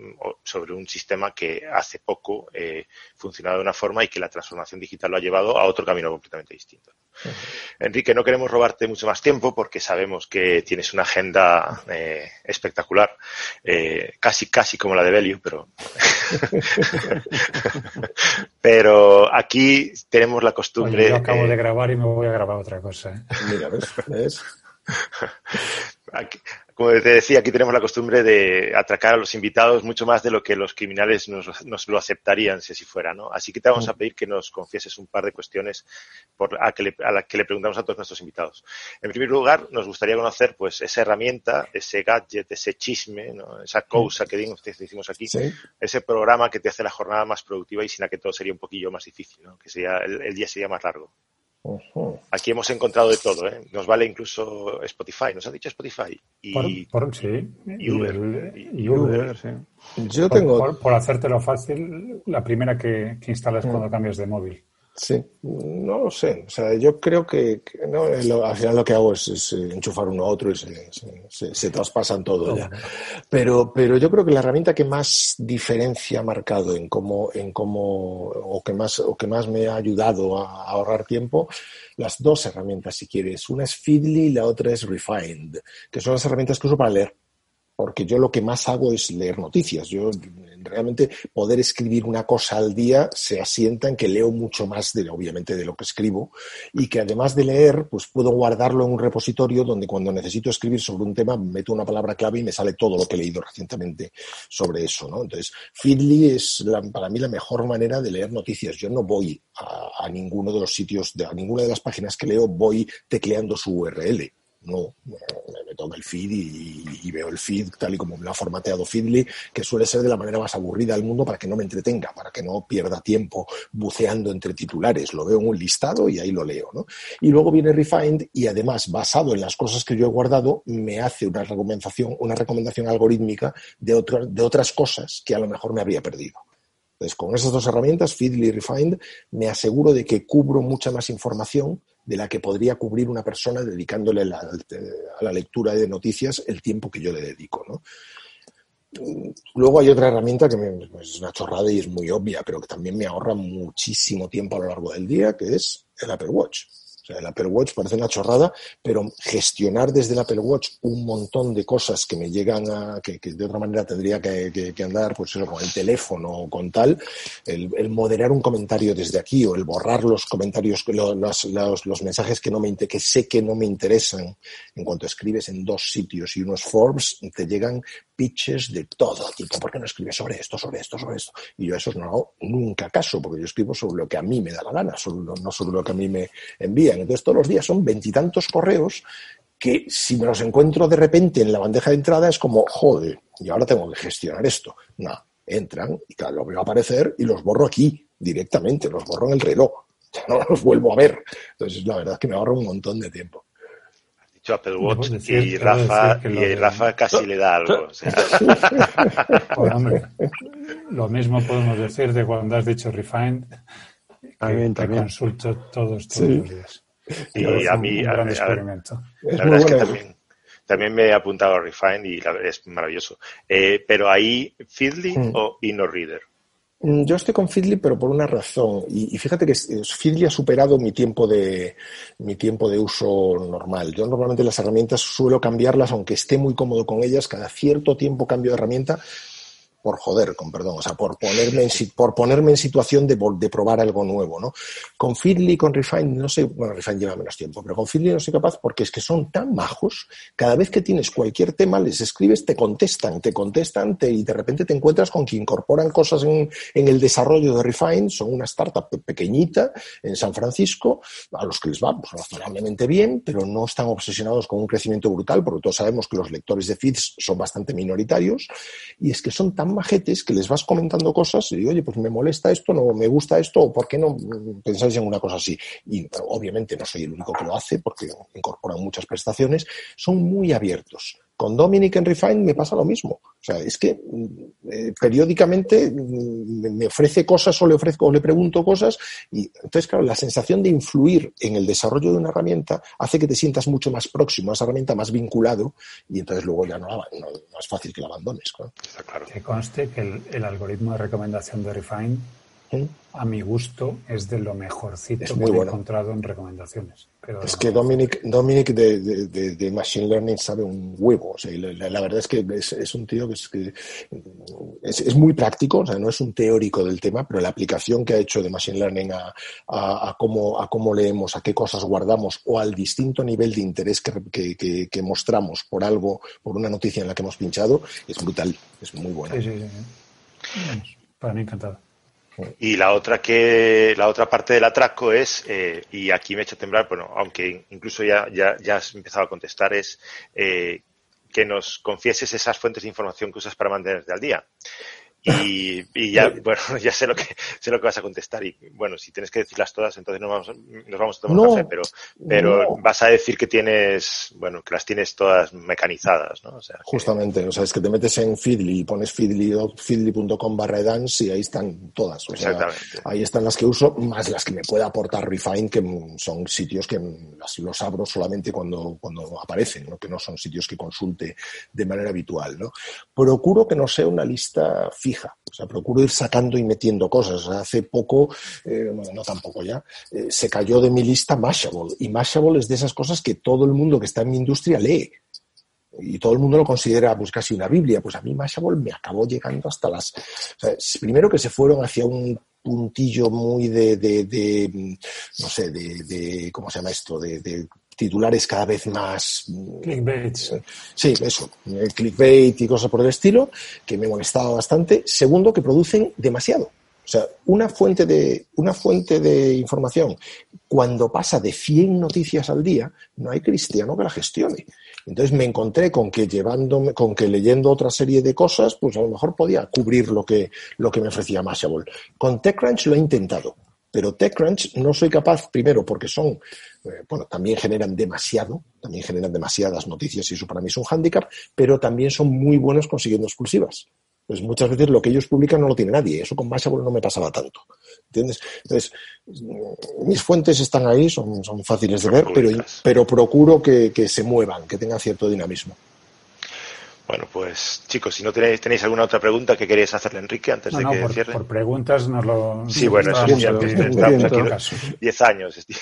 sobre un sistema que hace poco eh, funcionaba de una forma y que la transformación digital lo ha llevado a otro camino completamente distinto. Enrique, no queremos robarte mucho más tiempo porque sabemos que tienes una agenda eh, espectacular, eh, casi, casi como la de Belio, pero, [laughs] pero aquí tenemos la costumbre. yo acabo de grabar y me voy a grabar otra cosa. ¿eh? Mira, ¿ves? [laughs] como te decía, aquí tenemos la costumbre de atracar a los invitados mucho más de lo que los criminales nos, lo aceptarían si así fuera, ¿no? Así que te vamos a pedir que nos confieses un par de cuestiones por, a, que le, las que le preguntamos a todos nuestros invitados. En primer lugar, nos gustaría conocer, pues, esa herramienta, ese gadget, ese chisme, esa cosa que decimos aquí, ese programa que te hace la jornada más productiva y sin la que todo sería un poquillo más difícil, ¿no? Que sería, el día sería más largo. Aquí hemos encontrado de todo, ¿eh? Nos vale incluso Spotify, nos ha dicho Spotify. Y, por, sí. y Uber. Y, Uber, sí. Yo tengo... Por, hacértelo fácil, la primera que, que instalas cuando cambias de móvil. Sí, no lo sé. O sea, yo creo que, no, al final lo que hago es, eh, enchufar uno a otro y se, se, traspasan todo ya. Pero, pero yo creo que la herramienta que más diferencia ha marcado en cómo, en cómo, o que más, o que más me ha ayudado a, ahorrar tiempo, las dos herramientas, si quieres. Una es Feedly y la otra es Refined, que son las herramientas que uso para leer porque yo lo que más hago es leer noticias. Yo realmente poder escribir una cosa al día se asienta en que leo mucho más de, obviamente, de lo que escribo y que además de leer, pues puedo guardarlo en un repositorio donde cuando necesito escribir sobre un tema meto una palabra clave y me sale todo lo que he leído recientemente sobre eso, ¿no? Entonces, Feedly es para mí la mejor manera de leer noticias. Yo no voy a, ninguno de los sitios, de, a ninguna de las páginas que leo, voy tecleando su URL No, me toca el feed y, veo el feed tal y como me lo ha formateado Feedly, que suele ser de la manera más aburrida del mundo para que no me entretenga, para que no pierda tiempo buceando entre titulares. Lo veo en un listado y ahí lo leo. ¿no? Y luego viene Refined y además, basado en las cosas que yo he guardado, me hace una recomendación, una recomendación algorítmica de, de otras cosas que a lo mejor me habría perdido. Entonces, con esas dos herramientas, Feedly y Refined, me aseguro de que cubro mucha más información de la que podría cubrir una persona dedicándole a la lectura de noticias el tiempo que yo le dedico. ¿no? Luego hay otra herramienta que es una chorrada y es muy obvia, pero que también me ahorra muchísimo tiempo a lo largo del día, que es el Apple Watch. O sea, el Apple Watch parece una chorrada, pero gestionar desde el Apple Watch un montón de cosas que me llegan a, que, de otra manera tendría que, andar, pues eso, con el teléfono o con tal, el, moderar un comentario desde aquí o el borrar los comentarios, los, mensajes que no me que sé que no me interesan, en cuanto escribes en dos sitios y unos Forbes, te llegan pitches de todo tipo. ¿Por qué no escribes sobre esto, sobre esto, sobre esto? Y yo a esos no hago nunca caso, porque yo escribo sobre lo que a mí me da la gana, no sobre lo que a mí me envían. Entonces todos los días son veintitantos correos que si me los encuentro de repente en la bandeja de entrada es como, joder, y ahora tengo que gestionar esto. No, entran y claro, lo veo aparecer y los borro aquí directamente, los borro en el reloj. [laughs] Ya no los vuelvo a ver. Entonces, la verdad es que me ahorro un montón de tiempo. Apple Watch y Rafa, y Rafa casi le da algo. [laughs] lo mismo podemos decir de cuando has dicho Refined, también, también. consulto todos, todos los días. Y a mí, un experimento. la verdad es que también, también me he apuntado a Refined y es maravilloso. Eh, pero ahí, Feedly mm. o InnoReader. Mm, yo estoy con Feedly, pero por una razón. Y, fíjate que Feedly ha superado mi tiempo de mi tiempo de uso normal. Yo normalmente las herramientas suelo cambiarlas, aunque esté muy cómodo con ellas. Cada cierto tiempo cambio de herramienta por joder, con perdón, o sea, por ponerme en, por ponerme en situación de, de probar algo nuevo, ¿no? Con Feedly, con Refine, no sé, bueno, Refine lleva menos tiempo, pero con Feedly no soy capaz porque es que son tan majos, cada vez que tienes cualquier tema, les escribes, te contestan, te contestan te, y de repente te encuentras con que incorporan cosas en, en el desarrollo de Refine, son una startup pequeñita en San Francisco, a los que les va pues, razonablemente bien, pero no están obsesionados con un crecimiento brutal, porque todos sabemos que los lectores de feeds son bastante minoritarios, y es que son tan majetes que les vas comentando cosas y oye, pues me molesta esto, no me gusta esto, o por qué no pensáis en una cosa así. Y obviamente no soy el único que lo hace porque incorporan muchas prestaciones, son muy abiertos. Con Dominic en Refine me pasa lo mismo. O sea, es que mm, eh, periódicamente mm, me ofrece cosas o le ofrezco o le pregunto cosas y entonces, claro, la sensación de influir en el desarrollo de una herramienta hace que te sientas mucho más próximo a esa herramienta, más vinculado y entonces luego ya no, no, es fácil que la abandones. Claro. Que conste que el, algoritmo de recomendación de Refine a mi gusto, es de lo mejorcito que he encontrado en recomendaciones. es que Dominic, Dominic de, Machine Learning sabe un huevo. la, verdad es que es, un tío que, es, que es, muy práctico, o sea, no es un teórico del tema, pero la aplicación que ha hecho de Machine Learning a, a, cómo, a cómo leemos, a qué cosas guardamos o al distinto nivel de interés que, que, mostramos por algo, por una noticia en la que hemos pinchado, es brutal, es muy buena. Sí, sí, sí. Para mí encantado. Y la otra que la otra parte del atraco es, eh, y aquí me he hecho temblar, bueno, aunque incluso ya, ya, ya has empezado a contestar, es eh, que nos confieses esas fuentes de información que usas para mantenerte al día. Y, y, ya, bueno, [laughs] ya sé lo que sé lo que vas a contestar y bueno, si tienes que decirlas todas, entonces nos vamos, nos vamos a tomar un café, pero, pero vas a decir que tienes, bueno, que las tienes todas mecanizadas, ¿no? O sea, Justamente, o sea, es que te metes en Feedly y pones feedly.com barra dance y ahí están todas. O sea, ahí están las que uso, más las que me puede aportar Refine, que son sitios que los abro solamente cuando, cuando aparecen, ¿no? que no son sitios que consulte de manera habitual, ¿no? Procuro que no sea una lista fija o sea, procuro ir sacando y metiendo cosas. hace poco, eh, no tampoco ya, eh, se cayó de mi lista Mashable. Y Mashable es de esas cosas que todo el mundo que está en mi industria lee. Y todo el mundo lo considera pues casi una Biblia. Pues a mí Mashable me acabó llegando hasta las... primero que se fueron hacia un puntillo muy de, de, no sé, de, de, ¿cómo se llama esto? De, de titulares cada vez más... Clickbait. Sí, eso, clickbait y cosas por el estilo, que me molestaba bastante. Segundo, que producen demasiado. O sea, una fuente de, una fuente de información, cuando pasa de 100 noticias al día, no hay cristiano que la gestione. Entonces me encontré con que llevándome, con que leyendo otra serie de cosas, pues a lo mejor podía cubrir lo que, lo que me ofrecía Mashable. Con TechCrunch lo he intentado, pero TechCrunch no soy capaz, primero, porque son, eh, bueno, también generan demasiado, también generan demasiadas noticias y eso para mí es un hándicap, pero también son muy buenos consiguiendo exclusivas. Pues muchas veces lo que ellos publican no lo tiene nadie. Eso con Mashable no me pasaba tanto. ¿Entiendes? Entonces, mm, mis fuentes están ahí, son, son fáciles de ver, pero, pero procuro que, que se muevan, que tengan cierto dinamismo. Bueno, pues chicos, si no tenéis, tenéis alguna otra pregunta que queréis hacerle a Enrique antes de que por, cierre. Por preguntas nos lo. Sí, bueno, eso ya estamos aquí 10 [laughs] años. [laughs]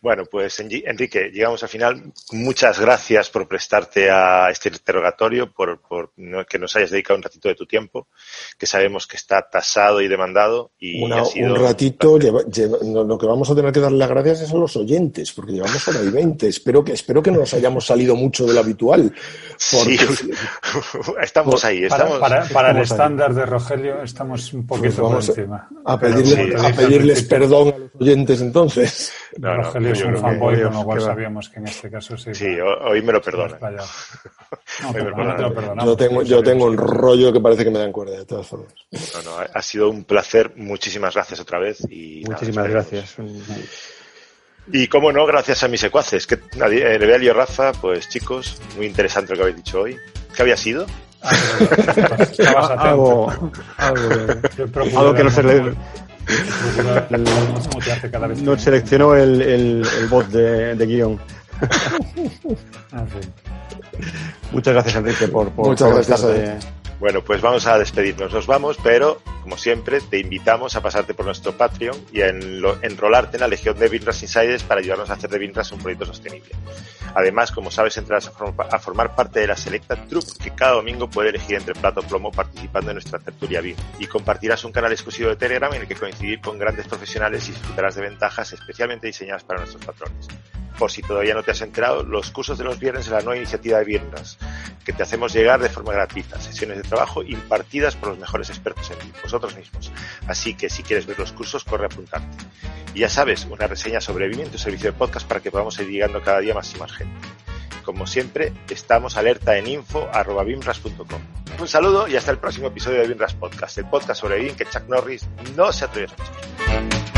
Bueno, pues Enrique, llegamos al final. Muchas gracias por prestarte a este interrogatorio, por, por que nos hayas dedicado un ratito de tu tiempo, que sabemos que está tasado y demandado. Y ha sido un ratito, lleva, lleva, lo que vamos a tener que darle las gracias es a los oyentes, porque llevamos hora y 20. Espero que, espero que no nos hayamos salido mucho de lo habitual. [laughs] Porque, sí, [laughs] estamos ahí. Estamos, para, para, para el estándar de Rogelio estamos un poquito pues por encima. A, pedirle, sí, a pedirles perdón a los oyentes entonces. [laughs] No, no, Rogelio es un fanboy, con lo cual sabíamos que en este caso sí. Sí, hoy me lo perdona. [laughs] No, lo yo tengo, yo tengo un rollo que parece que me dan cuerda, de todas formas. No, no, ha sido un placer. Muchísimas gracias otra vez. Y Muchísimas nada, gracias. Y como no, gracias a mis secuaces, que Nebel y Rafa, pues chicos, muy interesante lo que habéis dicho hoy. ¿Qué había sido? algo, algo, algo que no se le... Nos seleccionó el, el, el bot de, de guion. Ah, Muchas gracias, Enrique, por, por Muchas gracias. Bueno, pues vamos a despedirnos. Nos vamos, pero como siempre, te invitamos a pasarte por nuestro Patreon y a enrolarte en la Legión de Binras Insiders para ayudarnos a hacer de Binras un proyecto sostenible. Además, como sabes, entrarás a, form a formar parte de la Selecta Troupe que cada domingo puede elegir entre plato plomo participando en nuestra tertulia BIM. Y compartirás un canal exclusivo de Telegram en el que coincidir con grandes profesionales y disfrutarás de ventajas especialmente diseñadas para nuestros patrones por si todavía no te has enterado, los cursos de los viernes de la nueva iniciativa de Viernes, que te hacemos llegar de forma gratuita, sesiones de trabajo impartidas por los mejores expertos en vosotros mismos. Así que si quieres ver los cursos, corre a apuntarte. Y ya sabes, una reseña sobre BIM en tu servicio de podcast para que podamos ir llegando cada día más y más gente. Como siempre, estamos alerta en info.bimras.com. Un saludo y hasta el próximo episodio de BIMRAS Podcast, el podcast sobre BIM que Chuck Norris no se atreve a escuchar.